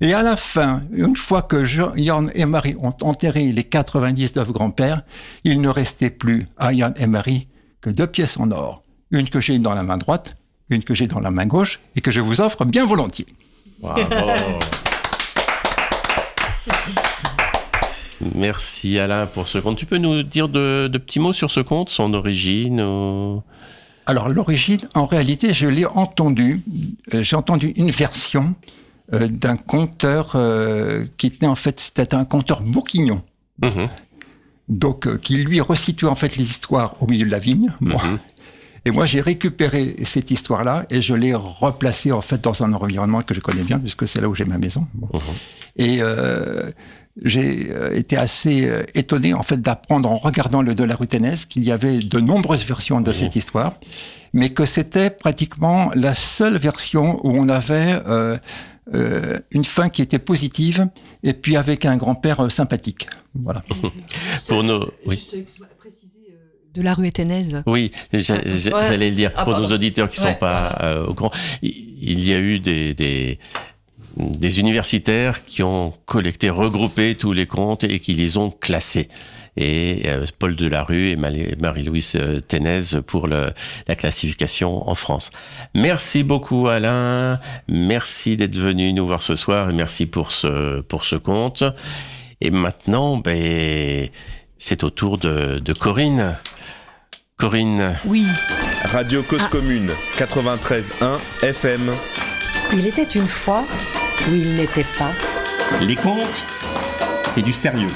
D: Et à la fin, une fois que Yann et Marie ont enterré les 99 grands-pères, il ne restait plus à Yann et Marie que deux pièces en or. Une que j'ai dans la main droite, une que j'ai dans la main gauche et que je vous offre bien volontiers.
G: Merci Alain pour ce conte. Tu peux nous dire de, de petits mots sur ce conte, son origine ou...
D: Alors l'origine, en réalité, je l'ai entendu. Euh, J'ai entendu une version euh, d'un conteur euh, qui était en fait, c'était un conteur bourguignon.
G: Mhm.
D: Donc qui lui resitue en fait les histoires au milieu de la vigne. Moi.
G: Mhm.
D: Et moi, j'ai récupéré cette histoire-là et je l'ai replacée en fait dans un environnement que je connais bien puisque c'est là où j'ai ma maison. Bon.
G: Mhm.
D: Et euh, j'ai euh, été assez euh, étonné en fait d'apprendre en regardant le de la qu'il y avait de nombreuses versions de cette histoire, mais que c'était pratiquement la seule version où on avait euh, euh, une fin qui était positive et puis avec un grand-père euh, sympathique. Voilà.
G: Pour nos... Oui.
F: De la rue Éténaise.
G: Oui,
F: Ah, ouais.
G: j'allais le dire.
F: Ah,
G: pour nos auditeurs qui
F: Ouais.
G: sont pas euh, au courant, il il y a eu des, des, des universitaires qui ont collecté, regroupé tous les contes et qui les ont classés. Et euh, Paul Delarue et Marie-Louise euh, Ténez pour le, la classification en France. Merci beaucoup Alain, merci d'être venu nous voir ce soir et merci pour ce, pour ce conte. Et maintenant, ben, c'est au tour de, de Corinne. Corinne.
F: Oui.
B: Radio Cause Commune 93.1 FM.
J: Il était une fois où il n'était pas.
A: Les contes, c'est du sérieux.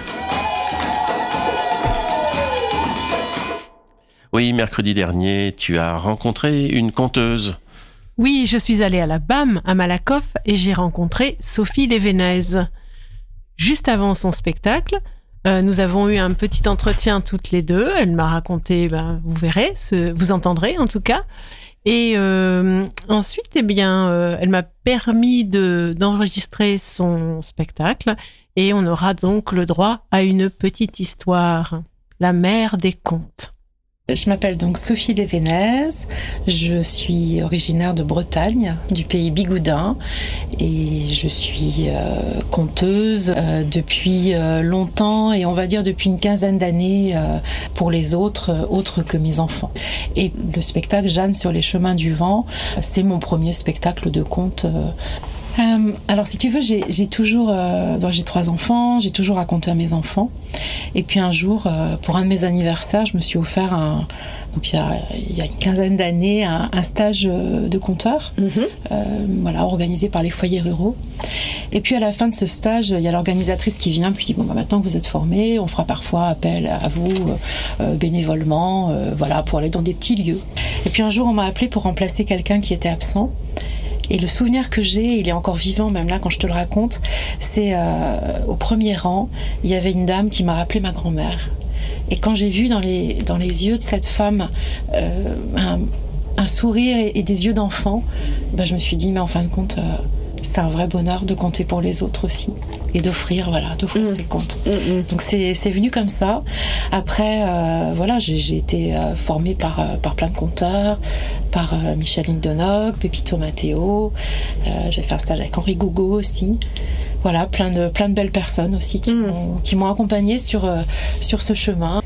G: Oui, mercredi dernier, tu as rencontré une conteuse.
H: Oui, je suis allée à la BAM à Malakoff et j'ai rencontré Sophie Lévenez. Juste avant son spectacle, euh, nous avons eu un petit entretien toutes les deux. Elle m'a raconté, ben, vous verrez, ce- vous entendrez en tout cas. Et euh, ensuite, eh bien, euh, elle m'a permis de d'enregistrer son spectacle et on aura donc le droit à une petite histoire, la mère des contes.
M: Je m'appelle donc Sophie Lévenez, je suis originaire de Bretagne, du pays Bigoudin, et je suis euh, conteuse euh, depuis euh, longtemps, et on va dire depuis une quinzaine d'années pour les autres, autres que mes enfants. Et le spectacle Jeanne sur les chemins du vent, c'est mon premier spectacle de conte. Euh, alors, si tu veux, j'ai toujours, euh, j'ai trois enfants, j'ai toujours raconté à mes enfants. Et puis un jour, euh, pour un de mes anniversaires, je me suis offert un, donc il y a, il y a une quinzaine d'années, un, un stage euh, de conteur, euh, voilà, organisé par les foyers ruraux. Et puis à la fin de ce stage, il y a l'organisatrice qui vient, puis dit, bon, bah, maintenant que vous êtes formés, on fera parfois appel à vous bénévolement, voilà, pour aller dans des petits lieux. Et puis un jour, on m'a appelé pour remplacer quelqu'un qui était absent. Et le souvenir que j'ai, il est encore vivant même là quand je te le raconte, c'est euh, au premier rang, il y avait une dame qui m'a rappelé ma grand-mère. Et quand j'ai vu dans les, dans les yeux de cette femme euh, un, sourire et, et des yeux d'enfant, ben, je me suis dit, mais en fin de compte, euh, c'est un vrai bonheur de compter pour les autres aussi. Et d'offrir, voilà, d'offrir ces comptes. Donc c'est venu comme ça. Après, euh, voilà, j'ai été euh, formée par, euh, par plein de conteurs, par euh, Micheline Donog, Pepito Matteo. Euh, j'ai fait un stage avec Henri Gougo aussi. Voilà, plein de, plein de belles personnes aussi qui m'ont qui m'ont accompagnée sur, sur ce chemin.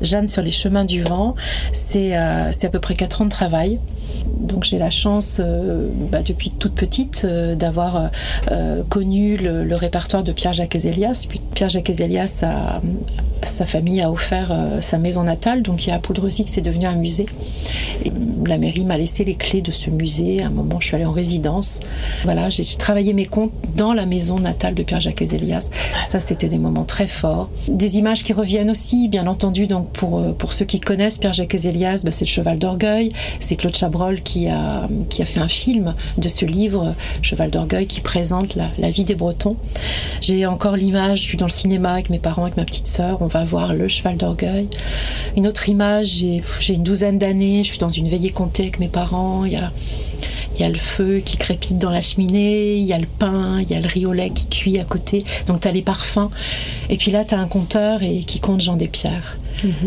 M: Jeanne sur les chemins du vent, c'est euh, à peu près 4 ans de travail. Donc j'ai la chance, euh, bah, depuis toute petite, euh, d'avoir connu le, répertoire de Pierre-Jacques Ezelias. Puis Pierre-Jacques Ezelias a, sa famille a offert sa maison natale, donc qui est à Poudrezic, c'est devenu un musée. Et la mairie m'a laissé les clés de ce musée. À un moment, je suis allée en résidence. Voilà, j'ai travaillé mes comptes dans la maison natale de Pierre-Jacques Ezelias. Ça, c'était des moments très forts. Des images qui reviennent aussi, bien entendu. Donc, pour, euh, pour ceux qui connaissent Pierre-Jacques Ezelias, bah, c'est le Cheval d'Orgueil. C'est Claude Chabrol qui a, fait un film de ce livre, Cheval d'Orgueil, qui présente la, vie des Bretons. J'ai encore l'image, je suis dans le cinéma avec mes parents, avec ma petite sœur, on va voir le cheval d'orgueil. Une autre image, j'ai j'ai une douzaine d'années, je suis dans une veillée comptée avec mes parents, il y a, il y a le feu qui crépite dans la cheminée, il y a le pain, il y a le riz au lait qui cuit à côté, donc tu as les parfums. Et puis là, tu as un compteur et, qui compte Jean Despierres.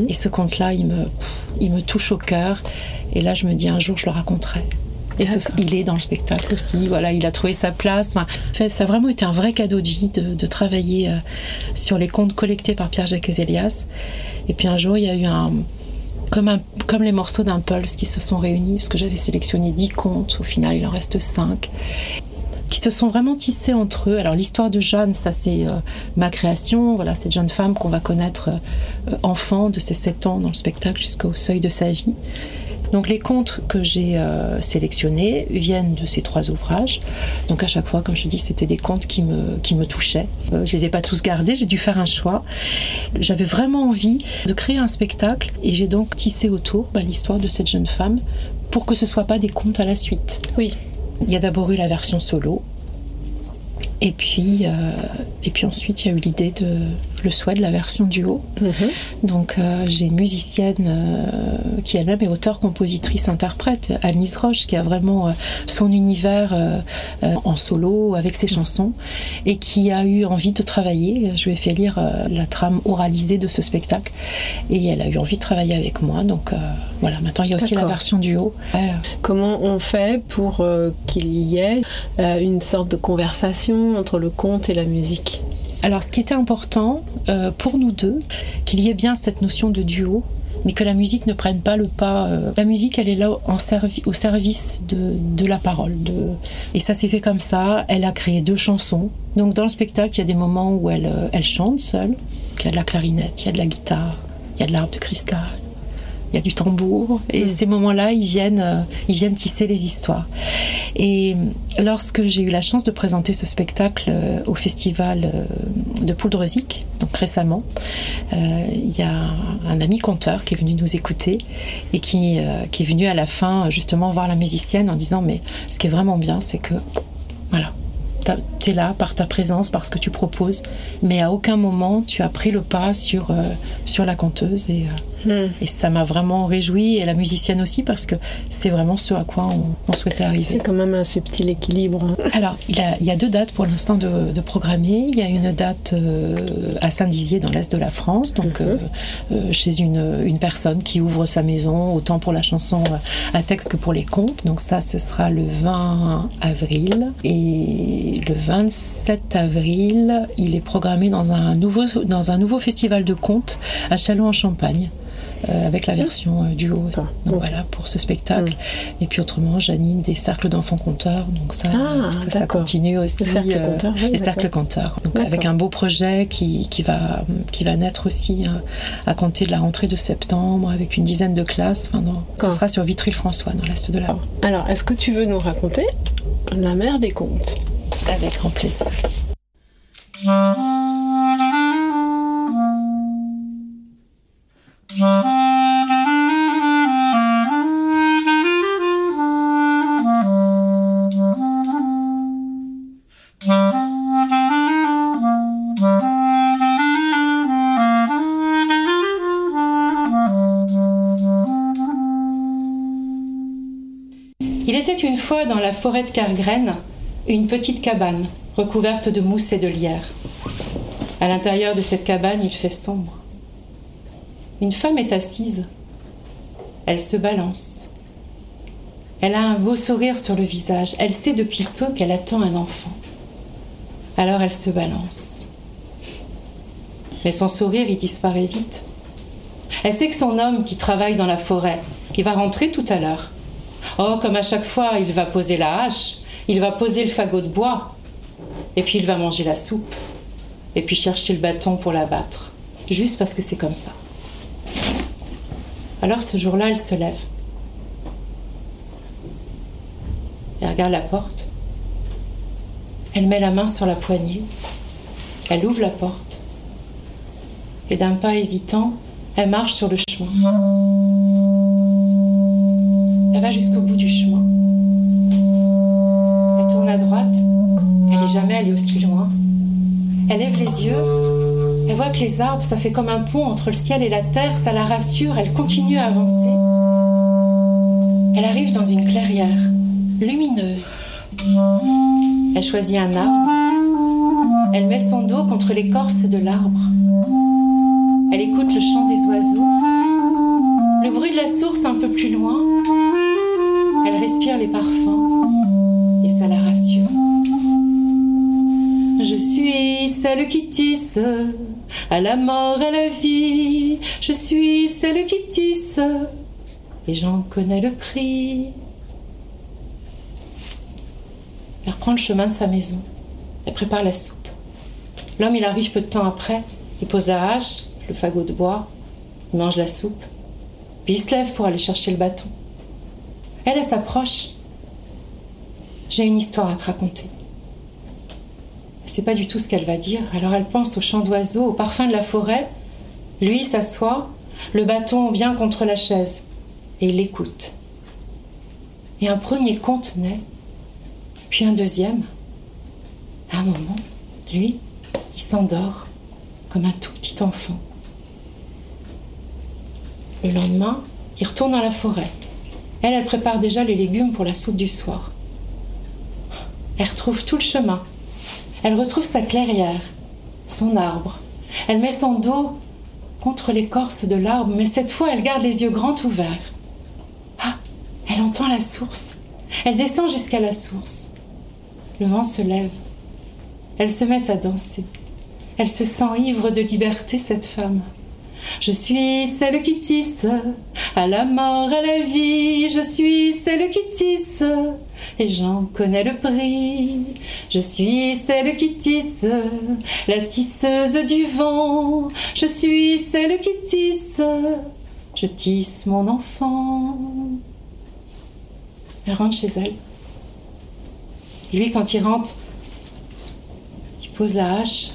M: Et ce conte-là, il me, il me touche au cœur. Et là, je me dis un jour, je le raconterai. Et ce- il est dans le spectacle aussi. Voilà, il a trouvé sa place. Enfin, ça a vraiment été un vrai cadeau de vie de, de travailler euh, sur les contes collectés par Pierre-Jacques Ezelias. Et puis un jour, il y a eu un comme, les morceaux d'un pulse qui se sont réunis, parce que j'avais sélectionné 10 contes, au final il en reste 5, qui se sont vraiment tissés entre eux. Alors l'histoire de Jeanne, ça c'est euh, ma création, voilà, cette jeune femme qu'on va connaître euh, enfant de ses 7 ans dans le spectacle jusqu'au seuil de sa vie. Donc les contes que j'ai euh, sélectionnés viennent de ces trois ouvrages. Donc à chaque fois, comme je dis, c'était des contes qui me, qui me touchaient. Euh, je les ai pas tous gardés, j'ai dû faire un choix. J'avais vraiment envie de créer un spectacle et j'ai donc tissé autour bah, l'histoire de cette jeune femme pour que ce soit pas des contes à la suite.
H: Oui.
M: Il y a d'abord eu la version solo. Et puis, euh, et puis ensuite, il y a eu l'idée de le souhait de la version duo. Donc, euh, j'ai une musicienne euh, qui elle-même est auteure, compositrice, interprète, Alice Roche, qui a vraiment son univers en solo avec ses chansons et qui a eu envie de travailler. Je lui ai fait lire la trame oralisée de ce spectacle et elle a eu envie de travailler avec moi. Donc, voilà, maintenant il y a aussi la version duo.
H: Comment on fait pour qu'il y ait une sorte de conversation entre le conte et la musique
M: Alors, ce qui était important euh, pour nous deux, qu'il y ait bien cette notion de duo, mais que la musique ne prenne pas le pas. euh, La musique, elle est là en servi- au service de, la parole. Et ça s'est fait comme ça. Elle a créé deux chansons. Donc, dans le spectacle, il y a des moments où elle, euh, chante seule. Il y a de la clarinette, il y a de la guitare, il y a de l'harpe de cristal. Il y a du tambour et ces moments-là, ils viennent, euh, ils viennent tisser les histoires. Et lorsque j'ai eu la chance de présenter ce spectacle euh, au festival euh, de Poudrezic, donc récemment, euh, il y a un ami conteur qui est venu nous écouter et qui, euh, qui est venu à la fin justement voir la musicienne en disant mais ce qui est vraiment bien, c'est que voilà, tu es là par ta présence, par ce que tu proposes, mais à aucun moment tu as pris le pas sur, euh, sur la conteuse et, euh, et ça m'a vraiment réjoui et la musicienne aussi parce que c'est vraiment ce à quoi on, on souhaitait arriver.
H: C'est quand même un subtil équilibre. hein.
M: Alors, il, y a- il y a deux dates pour l'instant de, de programmer. Il y a une date euh, à Saint-Dizier, dans l'est de la France, donc euh, euh, chez une, une personne qui ouvre sa maison, autant pour la chanson à texte que pour les contes. Donc ça, ce sera le 20 avril. Et le 27 avril, il est programmé dans un nouveau, dans un nouveau festival de contes à Châlons-en-Champagne. Euh, avec la version euh, duo. Donc voilà pour ce spectacle. Et puis autrement, j'anime des cercles d'enfants conteurs. Donc ça,
H: Ah,
M: ça, continue aussi.
H: Les cercles
M: euh,
H: conteurs, oui,
M: les cercles conteurs. Donc avec un beau projet qui, qui, va, qui va naître aussi euh, à compter de la rentrée de septembre avec une dizaine de classes. Enfin, non, ce sera sur Vitry-le-François dans l'est de la
H: Alors, est-ce que tu veux nous raconter la mère des contes?
M: Avec grand plaisir. Forêt de Kergren une petite cabane recouverte de mousse et de lierre. À l'intérieur de cette cabane, il fait sombre. Une femme est assise. Elle se balance. Elle a un beau sourire sur le visage. Elle sait depuis peu qu'elle attend un enfant. Alors elle se balance. Mais son sourire, il disparaît vite. Elle sait que son homme qui travaille dans la forêt, il va rentrer tout à l'heure. Oh, comme à chaque fois, il va poser la hache, il va poser le fagot de bois, et puis il va manger la soupe, et puis chercher le bâton pour la battre. juste parce que c'est comme ça. Alors ce jour-là, elle se lève. Elle regarde la porte. Elle met la main sur la poignée. Elle ouvre la porte. Et d'un pas hésitant, elle marche sur le chemin. Elle va jusqu'au bout du chemin. Elle tourne à droite. Elle n'est jamais allée aussi loin. Elle lève les yeux. Elle voit que les arbres, ça fait comme un pont entre le ciel et la terre. Ça la rassure. Elle continue à avancer. Elle arrive dans une clairière lumineuse. Elle choisit un arbre. Elle met son dos contre l'écorce de l'arbre. Elle écoute le chant des oiseaux. Le bruit de la source un peu plus loin. Les parfums et ça la rassure. Je suis celle qui tisse à la mort et à la vie. Je suis celle qui tisse et j'en connais le prix. Elle reprend le chemin de sa maison. Elle prépare la soupe. L'homme, il arrive peu de temps après. Il pose la hache, le fagot de bois. Il mange la soupe. Puis il se lève pour aller chercher le bâton. Elle, elle s'approche. J'ai une histoire à te raconter. Sait pas du tout ce qu'elle va dire, alors elle pense au chant d'oiseaux, au parfum de la forêt. Lui s'assoit, le bâton bien contre la chaise, et l'écoute. Et un premier conte naît, puis un deuxième. À un moment, lui, il s'endort comme un tout petit enfant. Le lendemain, il retourne dans la forêt. Elle, elle prépare déjà les légumes pour la soupe du soir. Elle retrouve tout le chemin. Elle retrouve sa clairière, son arbre. Elle met son dos contre l'écorce de l'arbre, mais cette fois, elle garde les yeux grands ouverts. Ah, elle entend la source. Elle descend jusqu'à la source. Le vent se lève. Elle se met à danser. Elle se sent ivre de liberté, cette femme. Je suis celle qui tisse à la mort, à la vie. Je suis celle qui tisse et j'en connais le prix. Je suis celle qui tisse, la tisseuse du vent. Je suis celle qui tisse, je tisse mon enfant. Elle rentre chez elle. Lui, quand il rentre, il pose la hache,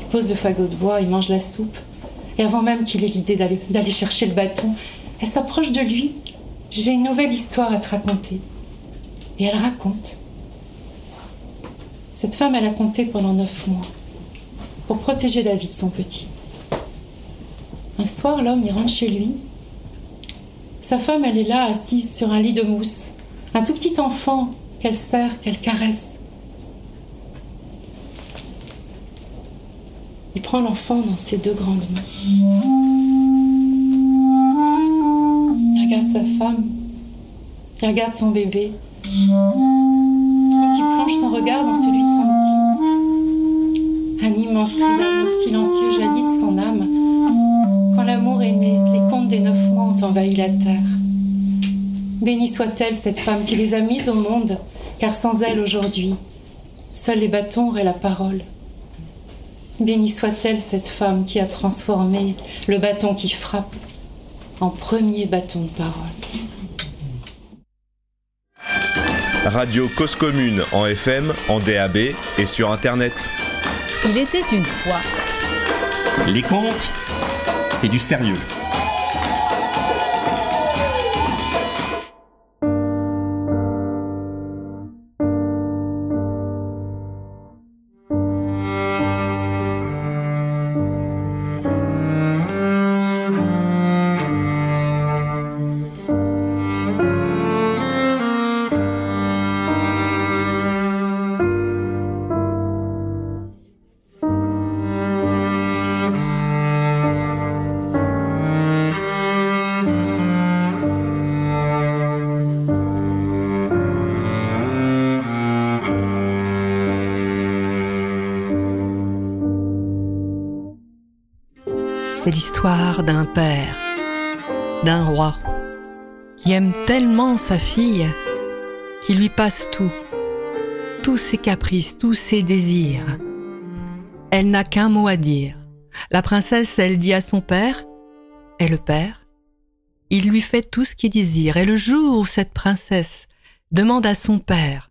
M: il pose le fagot de bois, il mange la soupe. Et avant même qu'il ait l'idée d'aller, chercher le bâton, elle s'approche de lui. J'ai une nouvelle histoire à te raconter. Et elle raconte. Cette femme, elle a compté pendant neuf mois pour protéger la vie de son petit. Un soir, l'homme, il rentre chez lui. Sa femme, elle est là, assise sur un lit de mousse. Un tout petit enfant qu'elle serre, qu'elle caresse. Il prend l'enfant dans ses deux grandes mains. Il regarde sa femme. Il regarde son bébé. Quand il plonge son regard dans celui de son petit, un immense cri d'amour silencieux jaillit de son âme. Quand l'amour est né, les contes des neuf mois ont envahi la terre. Bénie soit-elle cette femme qui les a mises au monde, car sans elle aujourd'hui, seuls les bâtons auraient la parole. Bénie soit-elle cette femme qui a transformé le bâton qui frappe en premier bâton de parole.
B: Radio Cause Commune en FM, en DAB et sur Internet.
N: Il était une fois.
A: Les contes, c'est du sérieux.
F: C'est l'histoire d'un père, d'un roi, qui aime tellement sa fille qu'il lui passe tout, tous ses caprices, tous ses désirs. Elle n'a qu'un mot à dire, La princesse, elle dit à son père, et le père, il lui fait tout ce qu'il désire. Et le jour où cette princesse demande à son père,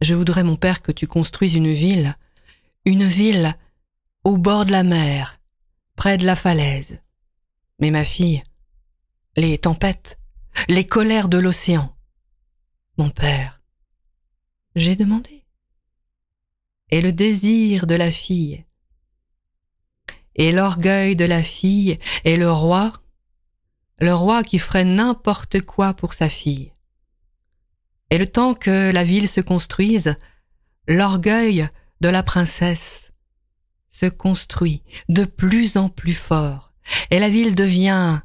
F: je voudrais, mon père, que tu construises une ville, une ville au bord de la mer, près de la falaise. Mais ma fille, les tempêtes, les colères de l'océan. Mon père, j'ai demandé. Et le désir de la fille, et l'orgueil de la fille, et le roi, le roi qui ferait n'importe quoi pour sa fille. Et le temps que la ville se construise, l'orgueil de la princesse se construit de plus en plus fort, et la ville devient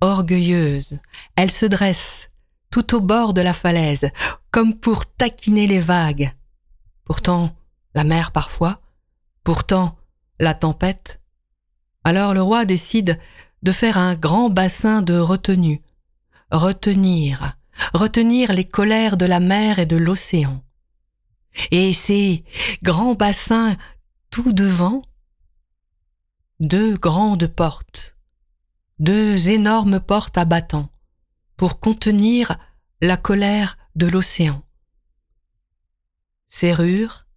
F: orgueilleuse. Elle se dresse tout au bord de la falaise, comme pour taquiner les vagues. Pourtant, la mer parfois, pourtant, la tempête. Alors le roi décide de faire un grand bassin de retenue, retenir, retenir les colères de la mer et de l'océan. Et ces grands bassins tout devant, deux grandes portes, deux énormes portes à battants, pour contenir la colère de l'océan. Serrure,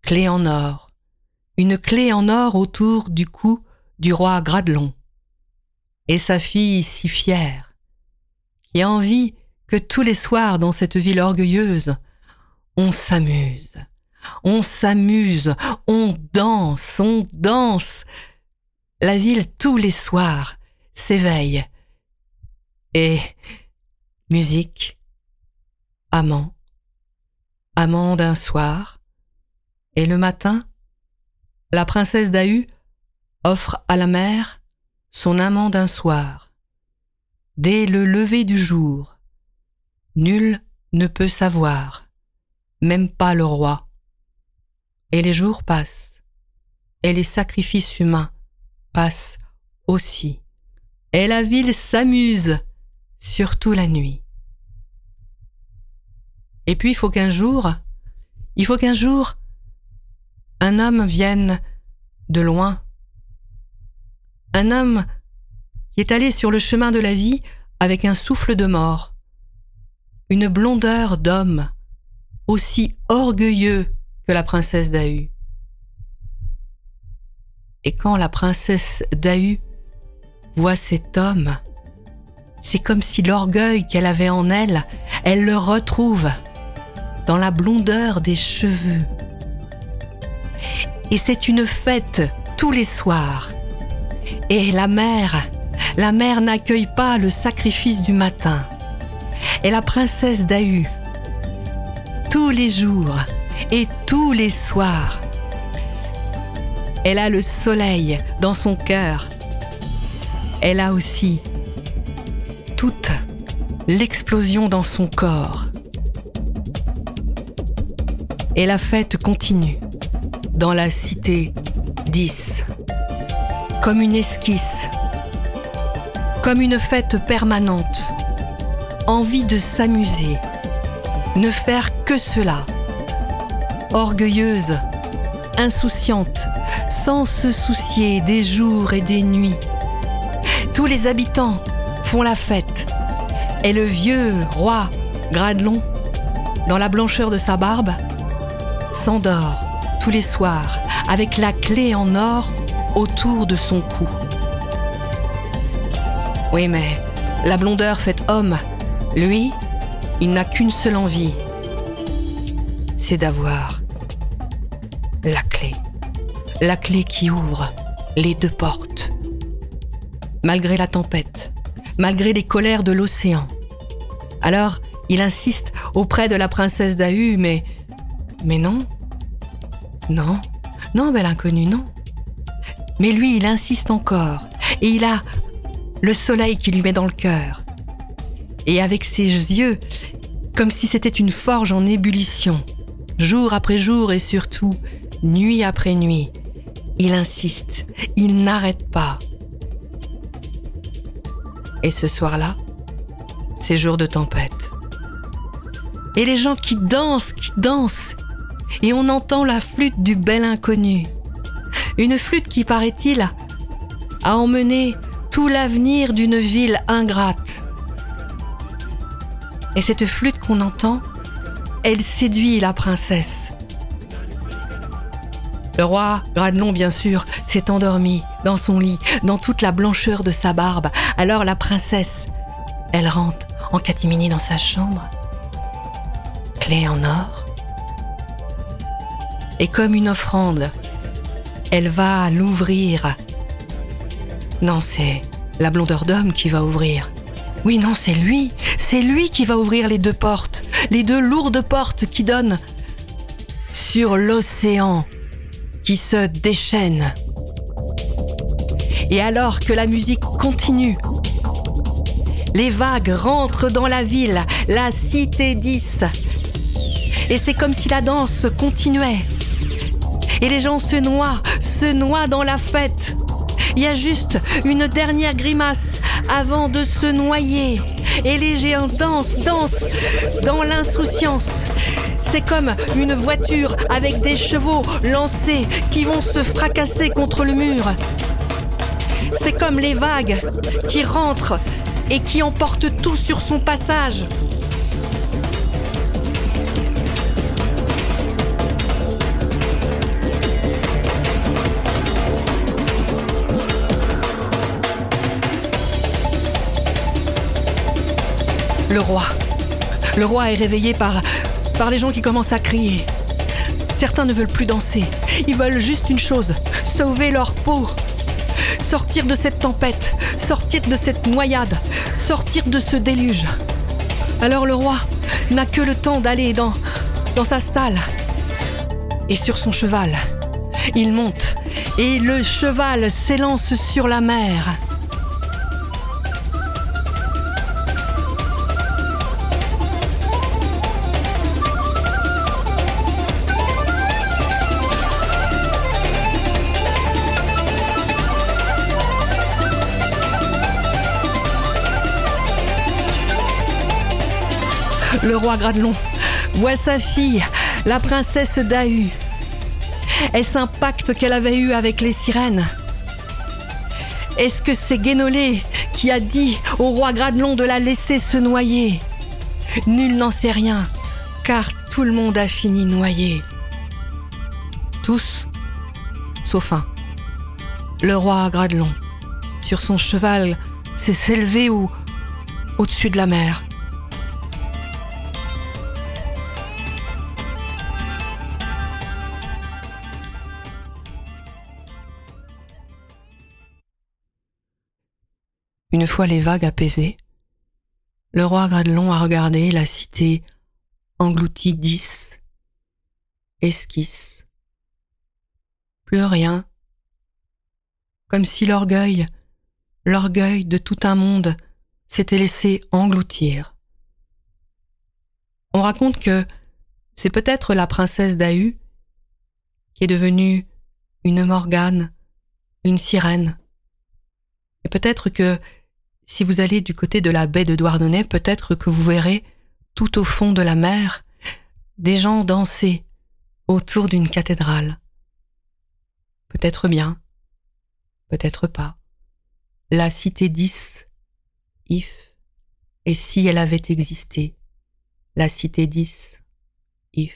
F: clé en or, une clé en or autour du cou du roi Gradelon et sa fille si fière, qui a envie que tous les soirs dans cette ville orgueilleuse, on s'amuse, on s'amuse, on danse, on danse. La ville tous les soirs s'éveille. Et musique, amant, amant d'un soir, et le matin, la princesse d'Ahu offre à la mère son amant d'un soir. Dès le lever du jour, nul ne peut savoir, même pas le roi. Et les jours passent, et les sacrifices humains passent aussi. Et la ville s'amuse, surtout la nuit. Et puis il faut qu'un jour, il faut qu'un jour, un homme vienne de loin un homme qui est allé sur le chemin de la vie avec un souffle de mort, une blondeur d'homme, aussi orgueilleux la princesse d'Ahu. Et quand la princesse d'Ahu voit cet homme, c'est comme si l'orgueil qu'elle avait en elle, elle le retrouve dans la blondeur des cheveux. Et c'est une fête tous les soirs. Et la mère, la mère n'accueille pas le sacrifice du matin. Et la princesse d'Ahu, tous les jours et tous les soirs, elle a le soleil dans son cœur. Elle a aussi toute l'explosion dans son corps. Et la fête continue dans la cité 10 comme une esquisse, comme une fête permanente, envie de s'amuser, ne faire que cela, orgueilleuse, insouciante, sans se soucier des jours et des nuits. Tous les habitants font la fête, et le vieux roi Gradelon, dans la blancheur de sa barbe, s'endort tous les soirs avec la clé en or autour de son cou. Oui, mais la blondeur fait homme. Lui, il n'a qu'une seule envie. C'est d'avoir la clé. La clé qui ouvre les deux portes. Malgré la tempête, malgré les colères de l'océan. Alors, il insiste auprès de la princesse d'Ahu, mais. Mais non. Non. Non, belle inconnue, non. Mais lui, il insiste encore. Et il a le soleil qui lui met dans le cœur. Et avec ses yeux, comme si c'était une forge en ébullition, jour après jour et surtout nuit après nuit, il insiste, il n'arrête pas. Et ce soir-là, c'est jour de tempête. Et les gens qui dansent, qui dansent, et on entend la flûte du bel inconnu Une flûte qui, paraît-il, a emmené tout l'avenir d'une ville ingrate. Et cette flûte qu'on entend, elle séduit la princesse. Le roi Gradelon, bien sûr, s'est endormi dans son lit, dans toute la blancheur de sa barbe. Alors la princesse, elle rentre en catimini dans sa chambre, clé en or. Et comme une offrande, elle va l'ouvrir. Non, c'est la blondeur d'homme qui va ouvrir. Oui, non, c'est lui. C'est lui qui va ouvrir les deux portes, les deux lourdes portes qui donnent sur l'océan qui se déchaîne. Et alors que la musique continue, les vagues rentrent dans la ville, la cité 10. Et c'est comme si la danse continuait. Et les gens se noient, se noient dans la fête. Il y a juste une dernière grimace avant de se noyer. Et les géants dansent, dansent dans l'insouciance. C'est comme une voiture avec des chevaux lancés qui vont se fracasser contre le mur. C'est comme les vagues qui rentrent et qui emportent tout sur son passage. Le roi. Le roi est réveillé par, par les gens qui commencent à crier. Certains ne veulent plus danser. Ils veulent juste une chose, sauver leur peau. Sortir de cette tempête, sortir de cette noyade, sortir de ce déluge. Alors le roi n'a que le temps d'aller dans, dans sa stalle. Et sur son cheval, il monte et le cheval s'élance sur la mer. Le roi Gradelon voit sa fille, la princesse Dahu. Est-ce un pacte qu'elle avait eu avec les sirènes? Est-ce que c'est Guénolé qui a dit au roi Gradelon de la laisser se noyer? Nul n'en sait rien, car tout le monde a fini noyé. Tous, sauf un. Le roi Gradelon, sur son cheval, s'est s'élevé au, au-dessus de la mer. Une fois les vagues apaisées, le roi Gradelon a regardé la cité engloutie d'is, esquisse. Plus rien. Comme si l'orgueil, l'orgueil de tout un monde s'était laissé engloutir. On raconte que c'est peut-être la princesse d'Ahu qui est devenue une Morgane, une sirène. Et peut-être que si vous allez du côté de la baie de Douarnenez, peut-être que vous verrez, tout au fond de la mer, des gens danser autour d'une cathédrale. Peut-être bien, peut-être pas. La cité 10, if, et si elle avait existé, la cité 10, if.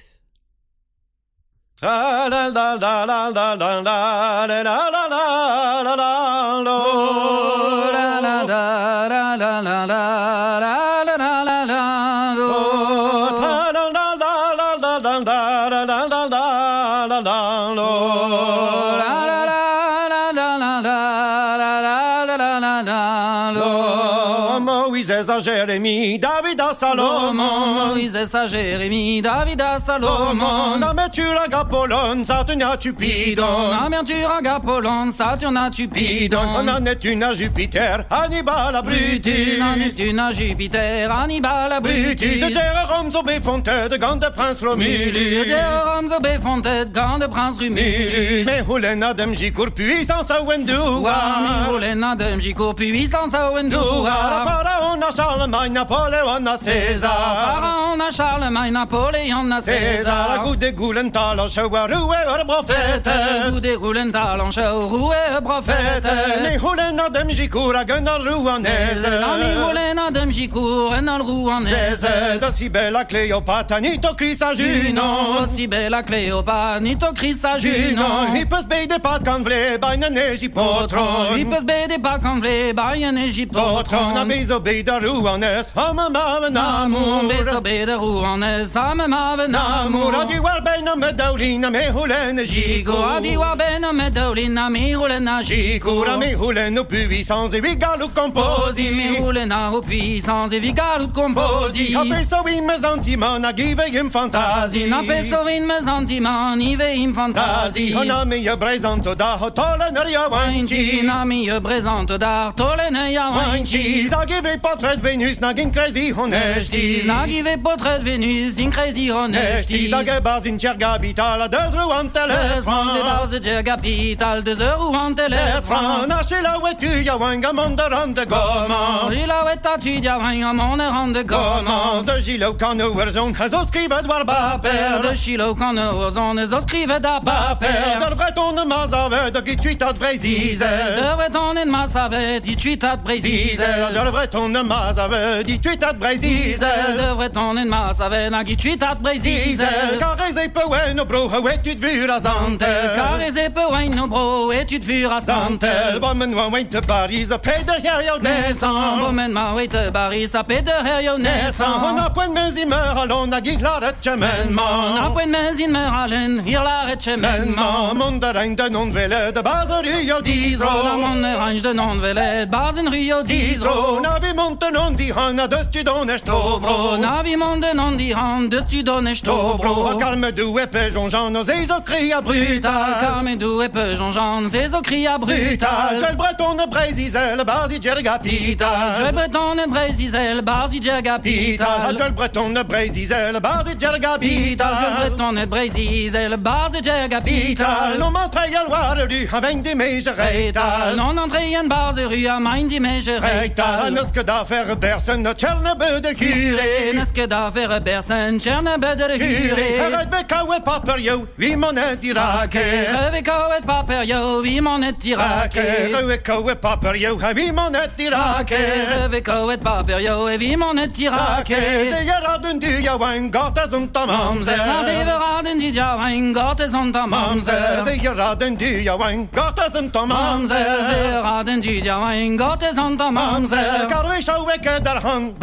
O: Jérémie, David à Salomon. Namertura Polon, Saturna Cupidon.
P: Amertura Polon, Saturna Cupidon.
O: On en est une à Jupiter, Hannibal à Brutus.
P: On en est une à Jupiter, Hannibal à Brutus.
O: De Jérôme Zobéfonte, de Gand de Prince Romulus.
P: De Jérôme Zobéfonte, Gand de Prince Romulus.
O: Mais Hulena Demjicour, puissance à Wendoua.
P: Mais Hulena Demjicour, puissance à Wendoua.
O: La pharaon à Charlemagne, Napoléon à César.
P: Pharaon à Charlemagne, Napoléon à
O: César. La goutte de Goulental talanche, waroué, le prophète.
P: Goudé roulen talanche, roué, le prophète.
O: Ne roulen en dem jikour, agen al rouanaise.
P: Ne roulen en dem jikour, en al rouanaise.
O: D'aussi belle à Cléopâtre, ni to Christ à Junon.
P: Aussi belle à Cléopâtre, ni to Christ à Junon.
O: Il peut se béder pas quand vlé, bain un égypotron.
P: Il peut se béder pas quand vlé, bain un égypotron.
O: Na biso béda rouanaise, homme à
P: ma venamour. Biso béda rouanaise, homme
O: à ma venamour. Amour, on dit, well,
P: ben, non, me medolina mehulen Jikura diwabena medolina
O: mehulena Jikura mehulen au puissance et vigal au composi.
P: Mehulena au puissance et vigal au composi.
O: Apeso in mesantimana give him fantasi
P: Apeso in mesantimana give him fantasi
O: Onami io presento da hotole neria wanci
P: Onami io presento da hotole neria wanci
O: Zagive portrait Venus na nagin crazy honesti
P: Zagive portrait Venus in crazy honesti
O: Zagive bars in cergabi capital, à 2 euros en téléphone.
P: des bases ah, de capital, 2 euros en téléphone.
O: Nashi la wetu, ya wanga monde rende gommans.
P: Si la weta tu, ya wanga monde rende gommans.
O: De gilo kanu erzon, hazo skrive dwar baper.
P: De gilo kanu erzon, hazo skrive da baper.
O: De vreton de mazave, de gituitat brezizel.
P: De vreton de mazave, dituitat brezizel. De
O: vreton de mazave, dituitat brezizel.
P: De vreton de mazave, na gituitat brezizel.
O: Carrez et peuen, bro, ouais, tu te
P: fures à Zantel. Carrez peu, ouais, no bro, et tu te
O: fures à Zantel. Bomen, ouais, ouais, te Paris, ça paie de rien,
P: naissant. Bomen, ouais, te Paris, ça paie de rien, naissant.
O: On a point de mes meurt, allons, n'a guille la retchemen,
P: On a point de mes meurt, allons, il la retchemen, man.
O: Mon de règne de non de vélé, de base Rio d'Isro.
P: Mon de règne de non de vélé, de base Rio d'Isro.
O: Navi monte non di han, a deux tu donnes, bro.
P: Navi monte non di han, deux tu donnes,
O: bro. Calme, doux, épais pejon jaune aux isocria brutal.
P: Kamendu e pejon jaune aux isocria brutal.
O: Tu breton ne brésisel, basi djerga pital.
P: Le breton ne brésisel, basi djerga pital.
O: Le breton ne brésisel, basi djerga pital.
P: Le breton ne brésisel, basi djerga pital.
O: Non m'entre galwar du avec des meiges rectal
P: Non entre en base rue à main des meiges
O: N'est-ce que d'affaire personne, ne de curé
P: N'est-ce que personne, tcherne de curé
O: Arrête de kawe papperjo,
P: vi må ned i raket. Rødekåe papperjo,
O: vi må ned i raket. Rødekåe papperjo,
P: vi må ned i raket. Rødekåe papperjo,
O: vi du
P: en gate som tar mamse.
O: Sier du en gate som
P: tar mamse. Sier du en gate
O: som tar mamse. Sier du en gate som tar mamse.
P: Kar vi sjå ikke der
O: han,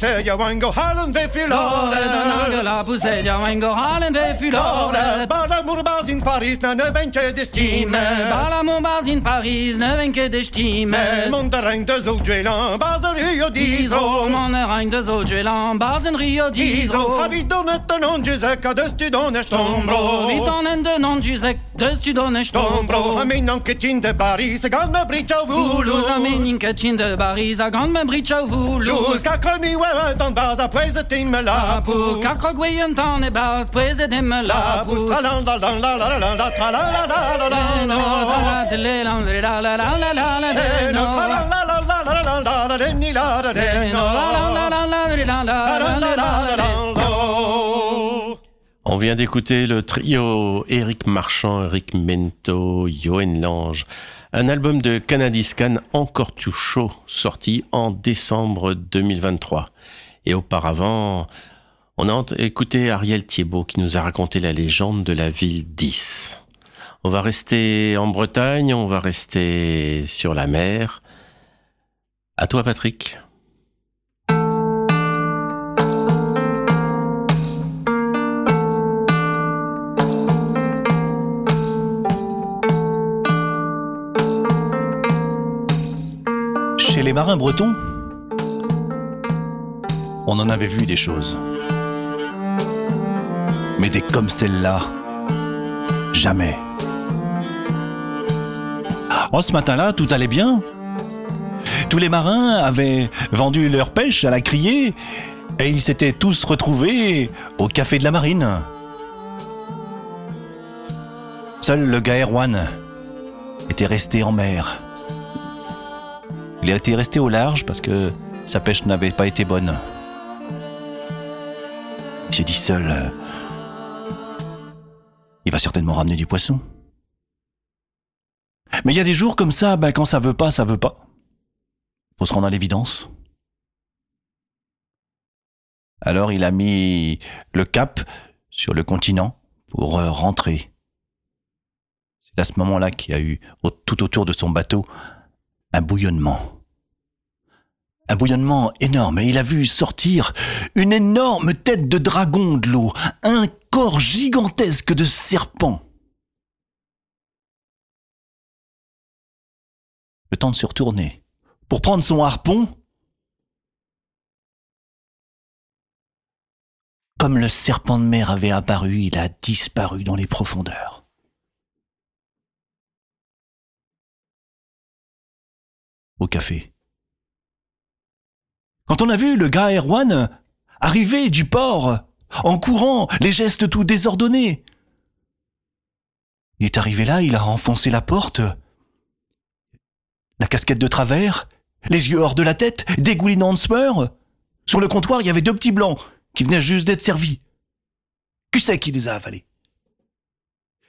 O: pusseier wango a ve
P: fylåret. Nagela pusseier wango Harlem love. fylåret. Bara
O: morbar Mumba's in Paris, na ne vain que des stimes.
P: Bala Mumba's in Paris, ne vain que des
O: stimes. Mon de règne de bas en Rio d'Isro.
P: Mon de règne de bas en Rio d'Isro.
O: Aviton et tenon du zec, de studon est tombro.
P: Aviton et tenon du zec, de studon est tombro.
O: Amin en quetin de Paris, grande me bricha voulous.
P: Amin en quetin de Paris, grande me bricha voulous.
O: Cacre
P: mi wewe tan bas, après c'était me la pousse.
O: Cacre gueyen tan et bas, après c'était me la pousse. Tralan
P: dans
G: on vient d'écouter le trio Eric Marchand, Eric Mento, Johan Lange. Un album de Canadiscan encore tout chaud, sorti en décembre 2023. Et auparavant, on a écouté Ariel Thiebaud qui nous a raconté la légende de la ville 10. On va rester en Bretagne, on va rester sur la mer. À toi Patrick.
I: Chez les marins bretons, on en avait vu des choses. Mais des comme celle-là, jamais. Oh, ce matin-là, tout allait bien. Tous les marins avaient vendu leur pêche à la criée et ils s'étaient tous retrouvés au café de la marine. Seul le gars était resté en mer. Il était resté au large parce que sa pêche n'avait pas été bonne. S'est dit seul, euh, il va certainement ramener du poisson. Mais il y a des jours comme ça, ben, quand ça veut pas, ça veut pas. Faut se rendre à l'évidence. Alors il a mis le cap sur le continent pour euh, rentrer. C'est à ce moment-là qu'il y a eu tout autour de son bateau un bouillonnement. Un bouillonnement énorme et il a vu sortir une énorme tête de dragon de l'eau, un corps gigantesque de serpent. Le temps de se retourner pour prendre son harpon. Comme le serpent de mer avait apparu, il a disparu dans les profondeurs. Au café. Quand on a vu le gars Erwan arriver du port, en courant, les gestes tout désordonnés, il est arrivé là, il a enfoncé la porte, la casquette de travers, les yeux hors de la tête, dégoulinant de sueur. Sur le comptoir, il y avait deux petits blancs qui venaient juste d'être servis. Qui c'est qui les a avalés?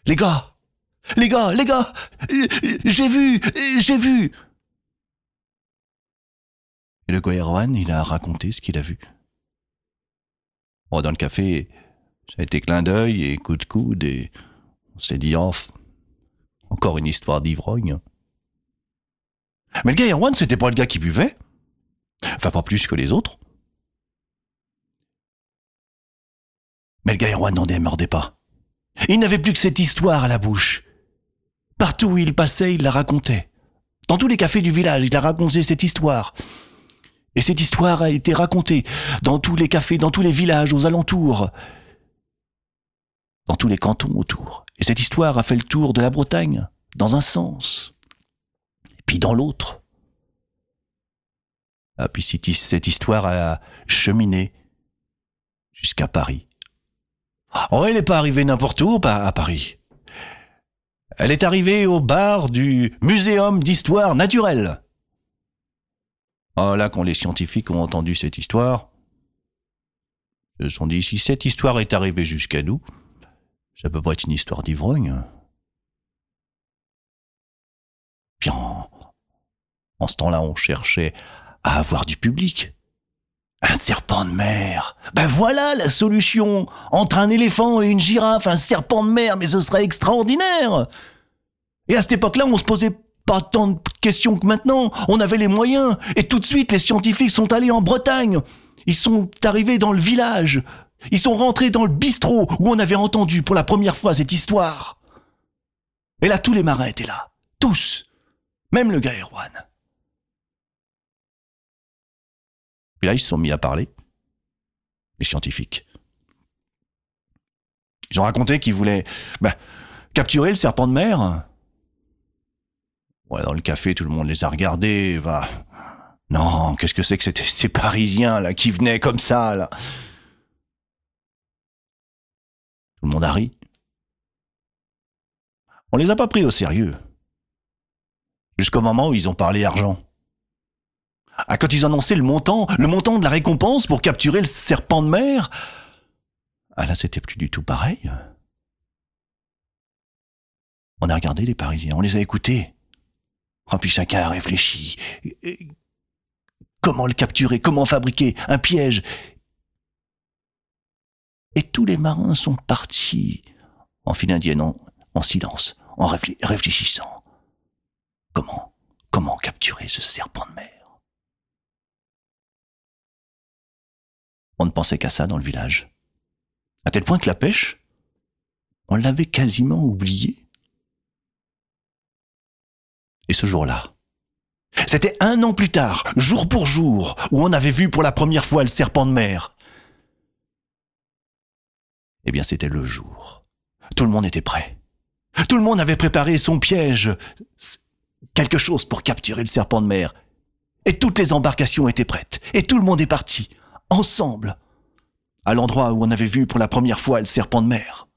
I: Les gars. Les gars Les gars. J'ai vu J'ai vu Et le Goerwan, il a raconté ce qu'il a vu. Dans le café, ça a été clin d'œil et coup de coude et on s'est dit, oh, encore une histoire d'ivrogne. Mais le gars Erwan, c'était pas le gars qui buvait. Enfin, pas plus que les autres. Mais le gars Erwan n'en démordait pas. Il n'avait plus que cette histoire à la bouche. Partout où il passait, il la racontait. Dans tous les cafés du village, il a raconté cette histoire. Et cette histoire a été racontée dans tous les cafés, dans tous les villages aux alentours, dans tous les cantons autour. Et cette histoire a fait le tour de la Bretagne, dans un sens, puis dans l'autre. Ah, puis cette histoire a cheminé jusqu'à Paris. Oh, elle n'est pas arrivée n'importe où à Paris. Elle est arrivée au bar du Muséum d'histoire naturelle. Oh, là, quand les scientifiques ont entendu cette histoire, ils se sont dit, si cette histoire est arrivée jusqu'à nous, ça peut pas être une histoire d'ivrogne. Puis en, en ce temps-là, on cherchait à avoir du public. Un serpent de mer. Ben voilà la solution. Entre un éléphant et une girafe, un serpent de mer, mais ce serait extraordinaire. Et à cette époque-là, on se posait pas tant de questions que maintenant. On avait les moyens. Et tout de suite, les scientifiques sont allés en Bretagne. Ils sont arrivés dans le village. Ils sont rentrés dans le bistrot où on avait entendu pour la première fois cette histoire. Et là, tous les marins étaient là. Tous. Même le gars Erwan. Puis là, ils se sont mis à parler. Les scientifiques. Ils ont raconté qu'ils voulaient bah, capturer le serpent de mer. Ouais, dans le café, tout le monde les a regardés. Bah, non, qu'est-ce que c'est que ces Parisiens là qui venaient comme ça là? Tout le monde a ri. On les a pas pris au sérieux. Jusqu'au moment où ils ont parlé argent. Ah, quand ils ont annoncé le montant, le montant de la récompense pour capturer le serpent de mer, ah là, c'était plus du tout pareil. On a regardé les Parisiens, on les a écoutés. Oh, puis chacun a réfléchi. Comment le capturer? Comment fabriquer un piège? Et tous les marins sont partis en file indienne en, en silence, en réflé- réfléchissant. Comment Comment capturer ce serpent de mer? On ne pensait qu'à ça dans le village. À tel point que la pêche, on l'avait quasiment oubliée. Ce jour-là, c'était un an plus tard, jour pour jour, où on avait vu pour la première fois le serpent de mer. Eh bien, c'était le jour. Tout le monde était prêt. Tout le monde avait préparé son piège, quelque chose pour capturer le serpent de mer. Et toutes les embarcations étaient prêtes. Et tout le monde est parti, ensemble, à l'endroit où on avait vu pour la première fois le serpent de mer.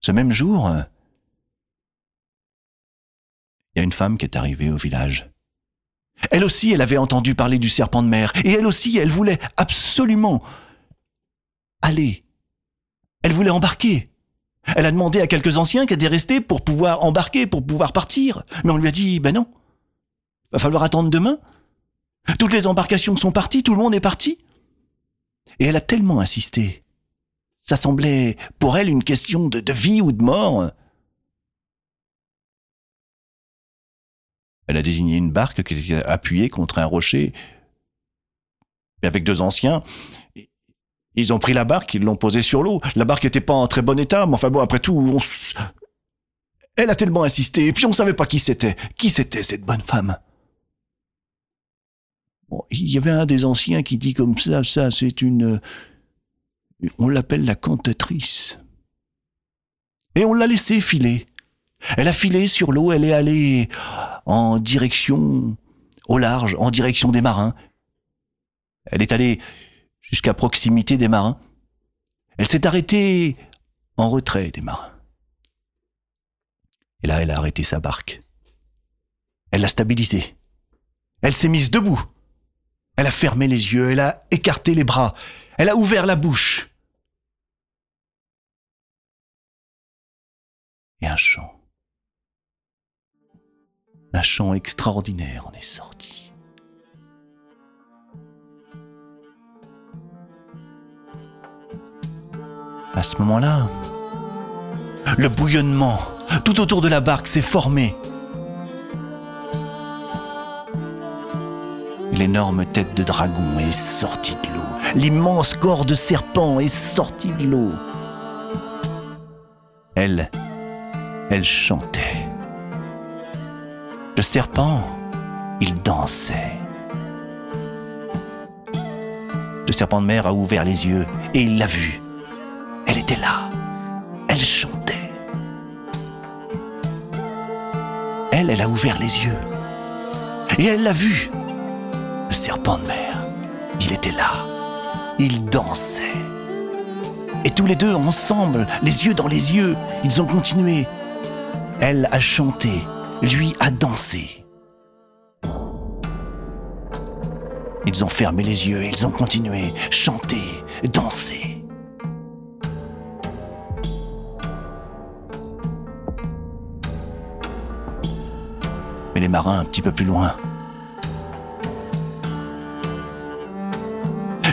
I: Ce même jour, il y a une femme qui est arrivée au village. Elle aussi, elle avait entendu parler du serpent de mer, et elle aussi, elle voulait absolument aller. Elle voulait embarquer. Elle a demandé à quelques anciens qui étaient restés pour pouvoir embarquer, pour pouvoir partir. Mais on lui a dit, ben non, va falloir attendre demain. Toutes les embarcations sont parties, tout le monde est parti. Et elle a tellement insisté. Ça semblait pour elle une question de, de vie ou de mort. Elle a désigné une barque qui était appuyée contre un rocher. Avec deux anciens, ils ont pris la barque, ils l'ont posée sur l'eau. La barque n'était pas en très bon état, mais enfin bon, après tout, on... elle a tellement insisté, et puis on savait pas qui c'était. Qui c'était cette bonne femme? Il y avait un des anciens qui dit comme ça, ça, c'est une... On l'appelle la cantatrice. Et on l'a laissé filer. Elle a filé sur l'eau, elle est allée en direction au large, en direction des marins. Elle est allée jusqu'à proximité des marins. Elle s'est arrêtée en retrait des marins. Et là, elle a arrêté sa barque. Elle l'a stabilisée. Elle s'est mise debout. Elle a fermé les yeux, elle a écarté les bras, elle a ouvert la bouche. Et un chant un chant extraordinaire en est sorti. À ce moment-là, le bouillonnement tout autour de la barque s'est formé. L'énorme tête de dragon est sortie de l'eau. L'immense corps de serpent est sorti de l'eau. Elle, elle chantait. Le serpent, il dansait. Le serpent de mer a ouvert les yeux et il l'a vue. Elle était là. Elle chantait. Elle, elle a ouvert les yeux. Et elle l'a vu. Le serpent de mer, il était là. Il dansait. Et tous les deux, ensemble, les yeux dans les yeux, ils ont continué. Elle a chanté lui a dansé. Ils ont fermé les yeux et ils ont continué, chanter, danser. Mais les marins un petit peu plus loin.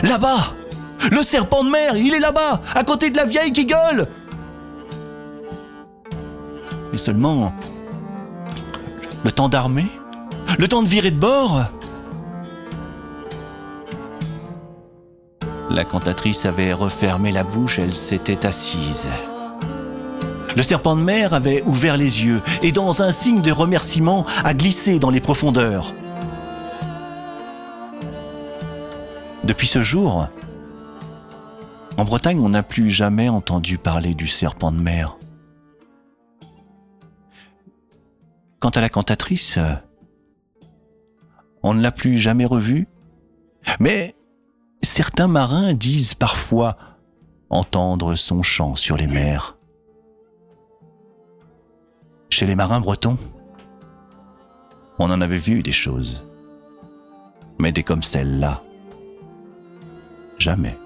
I: Là-bas Le serpent de mer, il est là-bas, à côté de la vieille qui gueule Et seulement, le temps d'armer Le temps de virer de bord? La cantatrice avait refermé la bouche, elle s'était assise. Le serpent de mer avait ouvert les yeux et dans un signe de remerciement a glissé dans les profondeurs. Depuis ce jour, en Bretagne, on n'a plus jamais entendu parler du serpent de mer. Quant à la cantatrice, on ne l'a plus jamais revue, mais certains marins disent parfois entendre son chant sur les mers. Chez les marins bretons, on en avait vu des choses, mais des comme celle-là, jamais.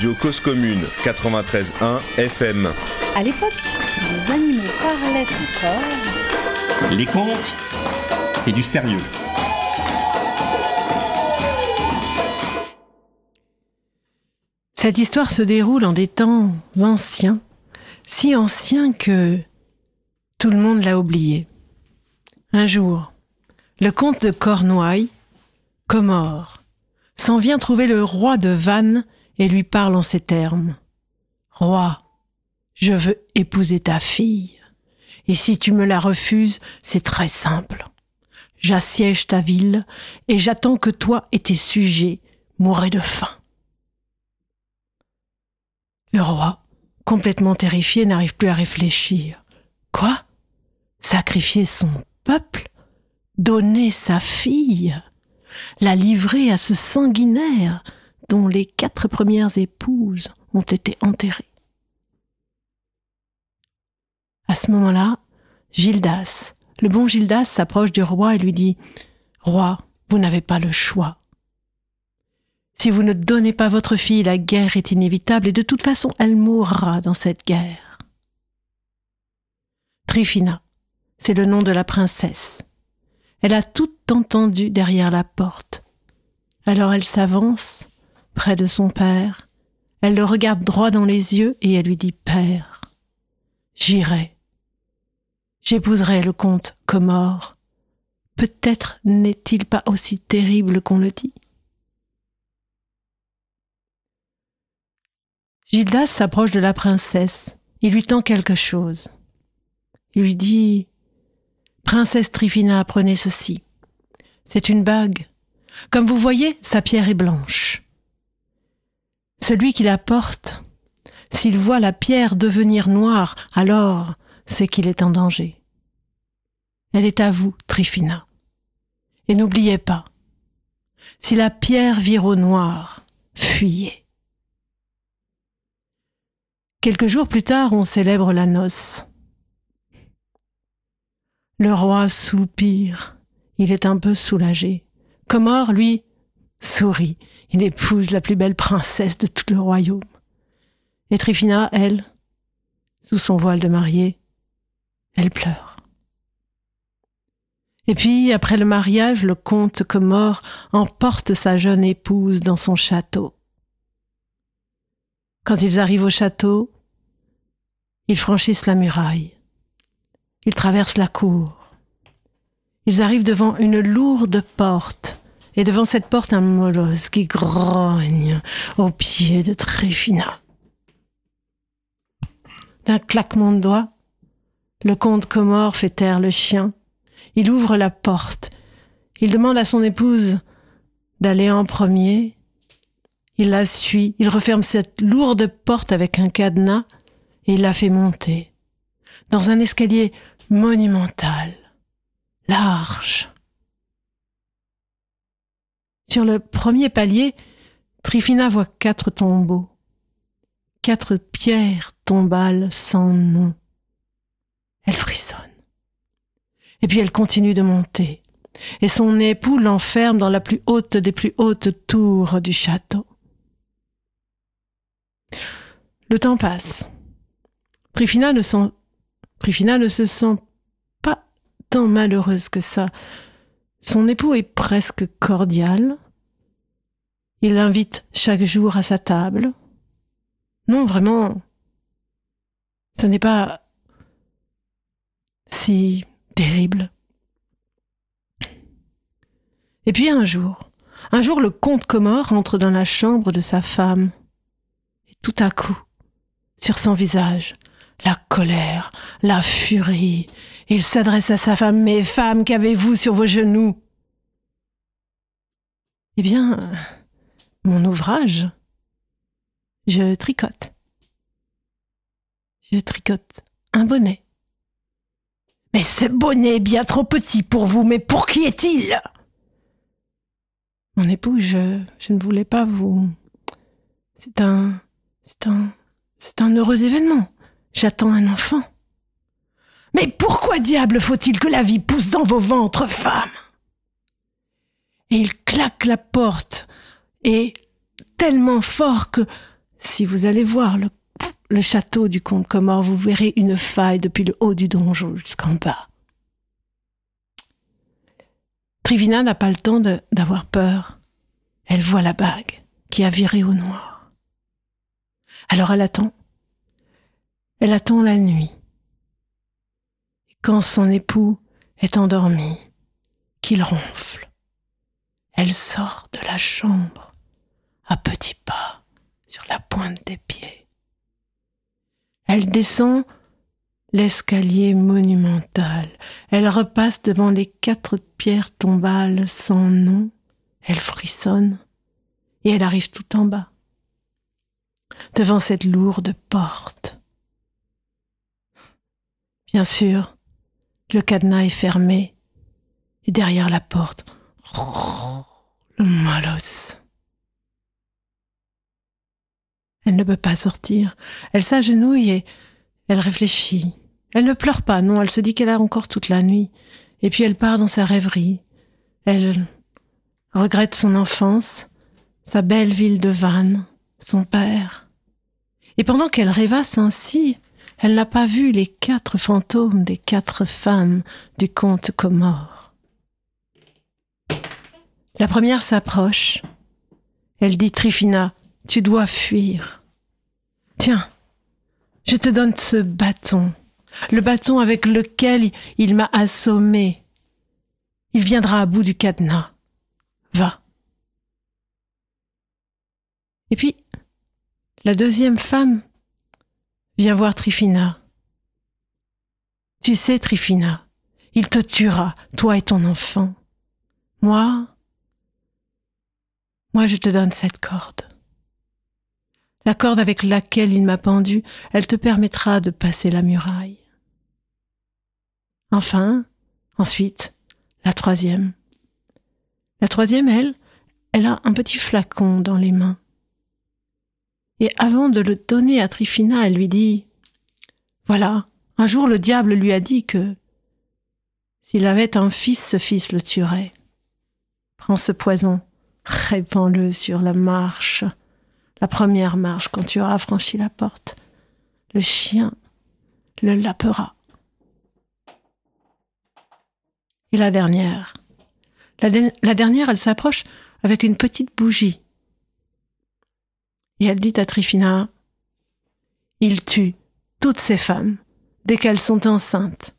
B: Radio Cause Commune 93.1 FM.
E: À l'époque, les animaux parlaient encore.
A: Les contes, c'est du sérieux.
H: Cette histoire se déroule en des temps anciens, si anciens que tout le monde l'a oublié. Un jour, le comte de Cornouailles Comore, s'en vient trouver le roi de Vannes et lui parle en ces termes. Roi, je veux épouser ta fille. Et si tu me la refuses, c'est très simple. J'assiège ta ville et j'attends que toi et tes sujets mourraient de faim. Le roi, complètement terrifié, n'arrive plus à réfléchir. Quoi? Sacrifier son peuple? Donner sa fille? La livrer à ce sanguinaire? Dont les quatre premières épouses ont été enterrées À ce moment-là, Gildas, le bon Gildas s'approche du roi et lui dit Roi, vous n'avez pas le choix. Si vous ne donnez pas votre fille, la guerre est inévitable et de toute façon elle mourra dans cette guerre. Trifina, c'est le nom de la princesse. Elle a tout entendu derrière la porte. Alors elle s'avance près de son père, elle le regarde droit dans les yeux et elle lui dit Père, j'irai. J'épouserai le comte Comore. Peut-être n'est-il pas aussi terrible qu'on le dit. Gildas s'approche de la princesse. Il lui tend quelque chose. Il lui dit Princesse Trifina, prenez ceci. C'est une bague. Comme vous voyez, sa pierre est blanche. Celui qui la porte, s'il voit la pierre devenir noire, alors c'est qu'il est en danger. Elle est à vous, Trifina. Et n'oubliez pas, si la pierre vire au noir, fuyez. Quelques jours plus tard, on célèbre la noce. Le roi soupire. Il est un peu soulagé. Comore, lui, sourit. Il épouse la plus belle princesse de tout le royaume. Et Trifina, elle, sous son voile de mariée, elle pleure. Et puis, après le mariage, le comte Comore emporte sa jeune épouse dans son château. Quand ils arrivent au château, ils franchissent la muraille. Ils traversent la cour. Ils arrivent devant une lourde porte, et devant cette porte un molosse qui grogne au pied de Tréfina. D'un claquement de doigts, le comte Comore fait taire le chien. Il ouvre la porte. Il demande à son épouse d'aller en premier. Il la suit. Il referme cette lourde porte avec un cadenas et il la fait monter dans un escalier monumental, large. Sur le premier palier, Trifina voit quatre tombeaux, quatre pierres tombales sans nom. Elle frissonne. Et puis elle continue de monter, et son époux l'enferme dans la plus haute des plus hautes tours du château. Le temps passe. Trifina ne, se sent pas tant malheureuse que ça. Son époux est presque cordial. Il l'invite chaque jour à sa table. Non, vraiment, ce n'est pas si terrible. Et puis un jour, un jour le comte Comore entre dans la chambre de sa femme. Et tout à coup, sur son visage, la colère, la furie. Il s'adresse à sa femme. Mais femme, qu'avez-vous sur vos genoux? Eh bien, mon ouvrage. Je tricote. Je tricote un bonnet. Mais ce bonnet est bien trop petit pour vous, mais pour qui est-il? Mon époux, je, je ne voulais pas vous. C'est un. C'est un. C'est un heureux événement. J'attends un enfant. Mais pourquoi diable faut-il que la vie pousse dans vos ventres, femmes Et il claque la porte, et tellement fort que, si vous allez voir le, château du comte Comore, vous verrez une faille depuis le haut du donjon jusqu'en bas. Trivina n'a pas le temps d'avoir peur. Elle voit la bague qui a viré au noir. Alors elle attend elle attend la nuit. Quand son époux est endormi, qu'il ronfle, Elle sort de la chambre à petits pas sur la pointe des pieds. Elle descend l'escalier monumental. Elle repasse devant les quatre pierres tombales sans nom. Elle frissonne et elle arrive tout en bas, devant cette lourde porte. Bien sûr, le cadenas est fermé et derrière la porte, le malosse. Elle ne peut pas sortir. Elle s'agenouille et elle réfléchit. Elle ne pleure pas, non, elle se dit qu'elle a encore toute la nuit. Et puis elle part dans sa rêverie. Elle regrette son enfance, sa belle ville de Vannes, son père. Et pendant qu'elle rêvasse ainsi, elle n'a pas vu les quatre fantômes des quatre femmes du comte Comore. La première s'approche. Elle dit Trifina, tu dois fuir. Tiens, je te donne ce bâton, le bâton avec lequel il m'a assommé. Il viendra à bout du cadenas. Va. Et puis, la deuxième femme vient voir Trifina. Tu sais, Trifina, il te tuera, toi et ton enfant. Moi, moi je te donne cette corde. La corde avec laquelle il m'a pendu, elle te permettra de passer la muraille. Enfin, ensuite, la troisième. La troisième, elle, elle a un petit flacon dans les mains. Et avant de le donner à Trifina, elle lui dit Voilà, un jour le diable lui a dit que s'il avait un fils, ce fils le tuerait. Prends ce poison, répands-le sur la marche la première marche, quand tu auras franchi la porte, le chien le lapera. Et la dernière la, dernière, elle s'approche avec une petite bougie. Et elle dit à Trifina, Il tue toutes ces femmes dès qu'elles sont enceintes.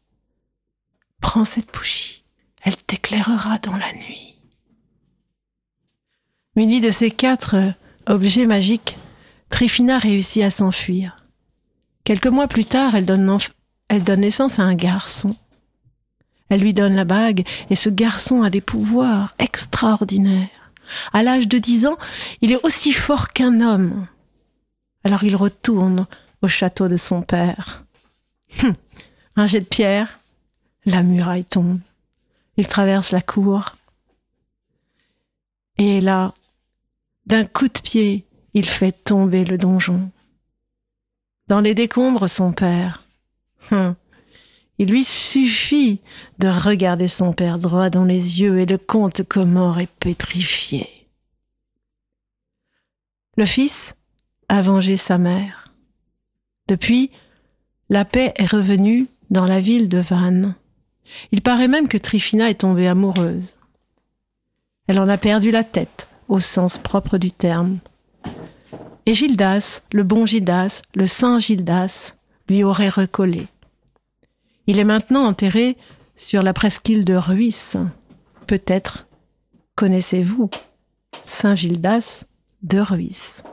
H: Prends cette bougie, elle t'éclairera dans la nuit. Munie de ces quatre Objet magique, Trifina réussit à s'enfuir. Quelques mois plus tard, elle donne, elle donne naissance à un garçon. Elle lui donne la bague et ce garçon a des pouvoirs extraordinaires. À l'âge de dix ans, il est aussi fort qu'un homme. Alors il retourne au château de son père. Hum, un jet de pierre, la muraille tombe. Il traverse la cour. Et là, d'un coup de pied, il fait tomber le donjon. Dans les décombres, son père. Hum. Il lui suffit de regarder son père droit dans les yeux et le comte Comore est pétrifié. Le fils a vengé sa mère. Depuis, la paix est revenue dans la ville de Vannes. Il paraît même que Trifina est tombée amoureuse. Elle en a perdu la tête au sens propre du terme. Et Gildas, le bon Gildas, le saint Gildas, lui aurait recollé. Il est maintenant enterré sur la presqu'île de Ruisse. Peut-être connaissez-vous Saint Gildas de Ruisse.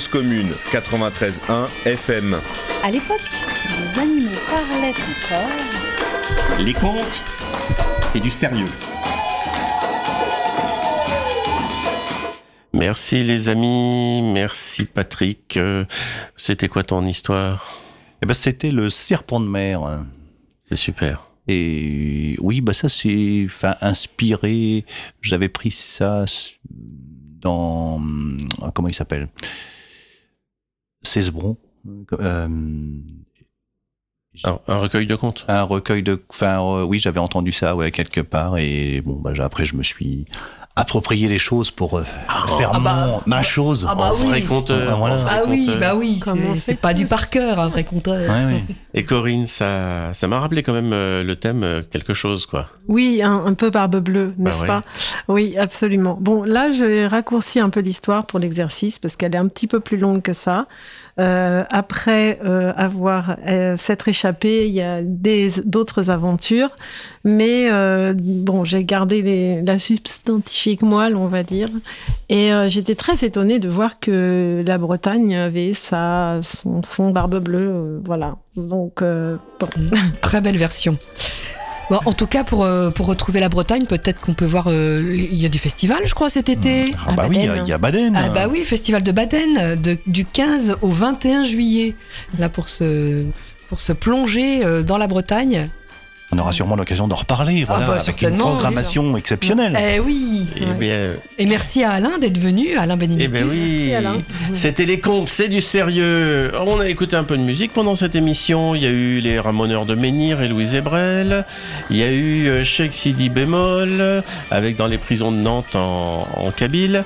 B: Cause Commune 93.1 FM.
E: À l'époque, les animaux parlaient encore.
A: Les contes, c'est du sérieux.
G: Merci les amis, merci Patrick. Euh, C'était quoi ton histoire?
I: Eh ben, c'était le serpent de mer.
G: C'est super.
I: Et oui, bah ça c'est enfin inspiré. J'avais pris ça dans comment il s'appelle? Cesbron. Euh,
G: un, un recueil de contes.
I: un recueil de enfin euh, oui j'avais entendu ça ouais quelque part et bon bah après je me suis approprié les choses pour euh, faire
F: ah bah-
I: mon- ma chose
F: ah bah
G: En vrai
F: oui.
G: conteur.
I: Voilà.
G: en vrai
F: Ah oui, bah oui, c'est- pas du par cœur, un vrai.
I: Ouais, ouais.
G: Et Corinne, ça, ça m'a rappelé quand même euh, le thème euh, quelque chose, quoi.
H: Oui, un, un peu barbe bleue,
G: Bah
H: n'est-ce
G: ouais.
H: pas? Oui, absolument. Bon, là, j'ai raccourci un peu l'histoire pour l'exercice parce qu'elle est un petit peu plus longue que ça. Euh, après euh, avoir euh, s'être échappé, il y a d'autres aventures, mais bon, j'ai gardé la substantifique moelle, on va dire, et j'étais très étonnée de voir que la Bretagne avait sa son, barbe bleue, voilà. Donc.
F: Très belle version. Bon, en tout cas, pour, euh, pour retrouver la Bretagne, peut-être qu'on peut voir. euh, il y a du festival, je crois, cet été.
I: Ah bah oui, il y a- il y, a Baden.
F: Ah bah oui, festival de Baden, de- du 15 au 21 juillet. Là, pour se, pour se plonger euh, dans la Bretagne.
I: On aura sûrement l'occasion d'en reparler, voilà,
F: bah,
I: avec une programmation exceptionnelle.
F: Eh oui.
G: Eh bien,
F: Et merci à Alain d'être venu, Alain
G: eh
F: Benedictus.
G: ben oui, c'était les contes, c'est du sérieux. On a écouté un peu de musique pendant cette émission. Il y a eu les Ramoneurs de Menhir et Louise Ebrel. Il y a eu euh, Cheikh Sidi Bémol, avec dans les prisons de Nantes en, en Kabyle.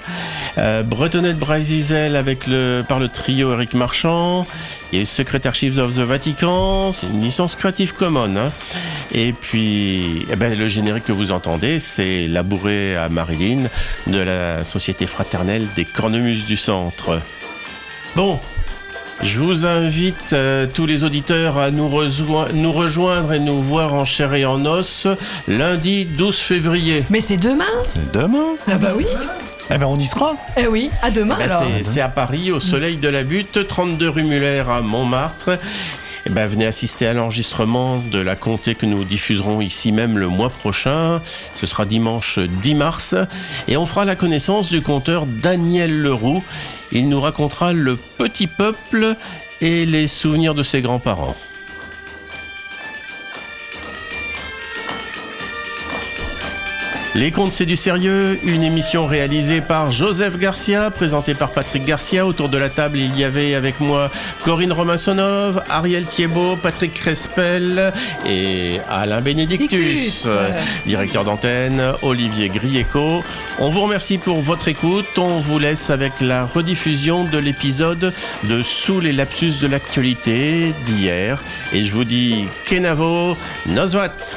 G: Euh, Bretonnette Brazizel avec le, par le trio Eric Marchand. Il y a eu Secret Archives of the Vatican, c'est une licence Creative Commons. hein. Et puis, eh ben, le générique que vous entendez, c'est Labouré à Marilyn de la Société fraternelle des cornemuses du centre. Bon, je vous invite euh, tous les auditeurs à nous, nous rejoindre et nous voir en chair et en os lundi 12 février.
F: Mais c'est demain?
I: C'est demain?
F: Ah bah oui
I: Eh ben on y sera
F: Eh oui, à demain
G: Ben,
F: alors
G: c'est- c'est à Paris, au Soleil de la Butte, 32 rue Muller à Montmartre. Eh ben, venez assister à l'enregistrement de la comté que nous diffuserons ici même le mois prochain. Ce sera dimanche 10 mars. Et on fera la connaissance du conteur Daniel Leroux. Il nous racontera le petit peuple et les souvenirs de ses grands-parents. Les contes, c'est du sérieux. Une émission réalisée par Joseph Garcia, présentée par Patrick Garcia. Autour de la table, il y avait avec moi Corinne Romansonov, Ariel Thiebaud, Patrick Crespel et Alain Bénédictus,
F: Dictus.
G: directeur d'antenne, Olivier Grieco. On vous remercie pour votre écoute. On vous laisse avec la rediffusion de l'épisode de Sous les lapsus de l'actualité d'hier. Et je vous dis Kenavo, Noswat.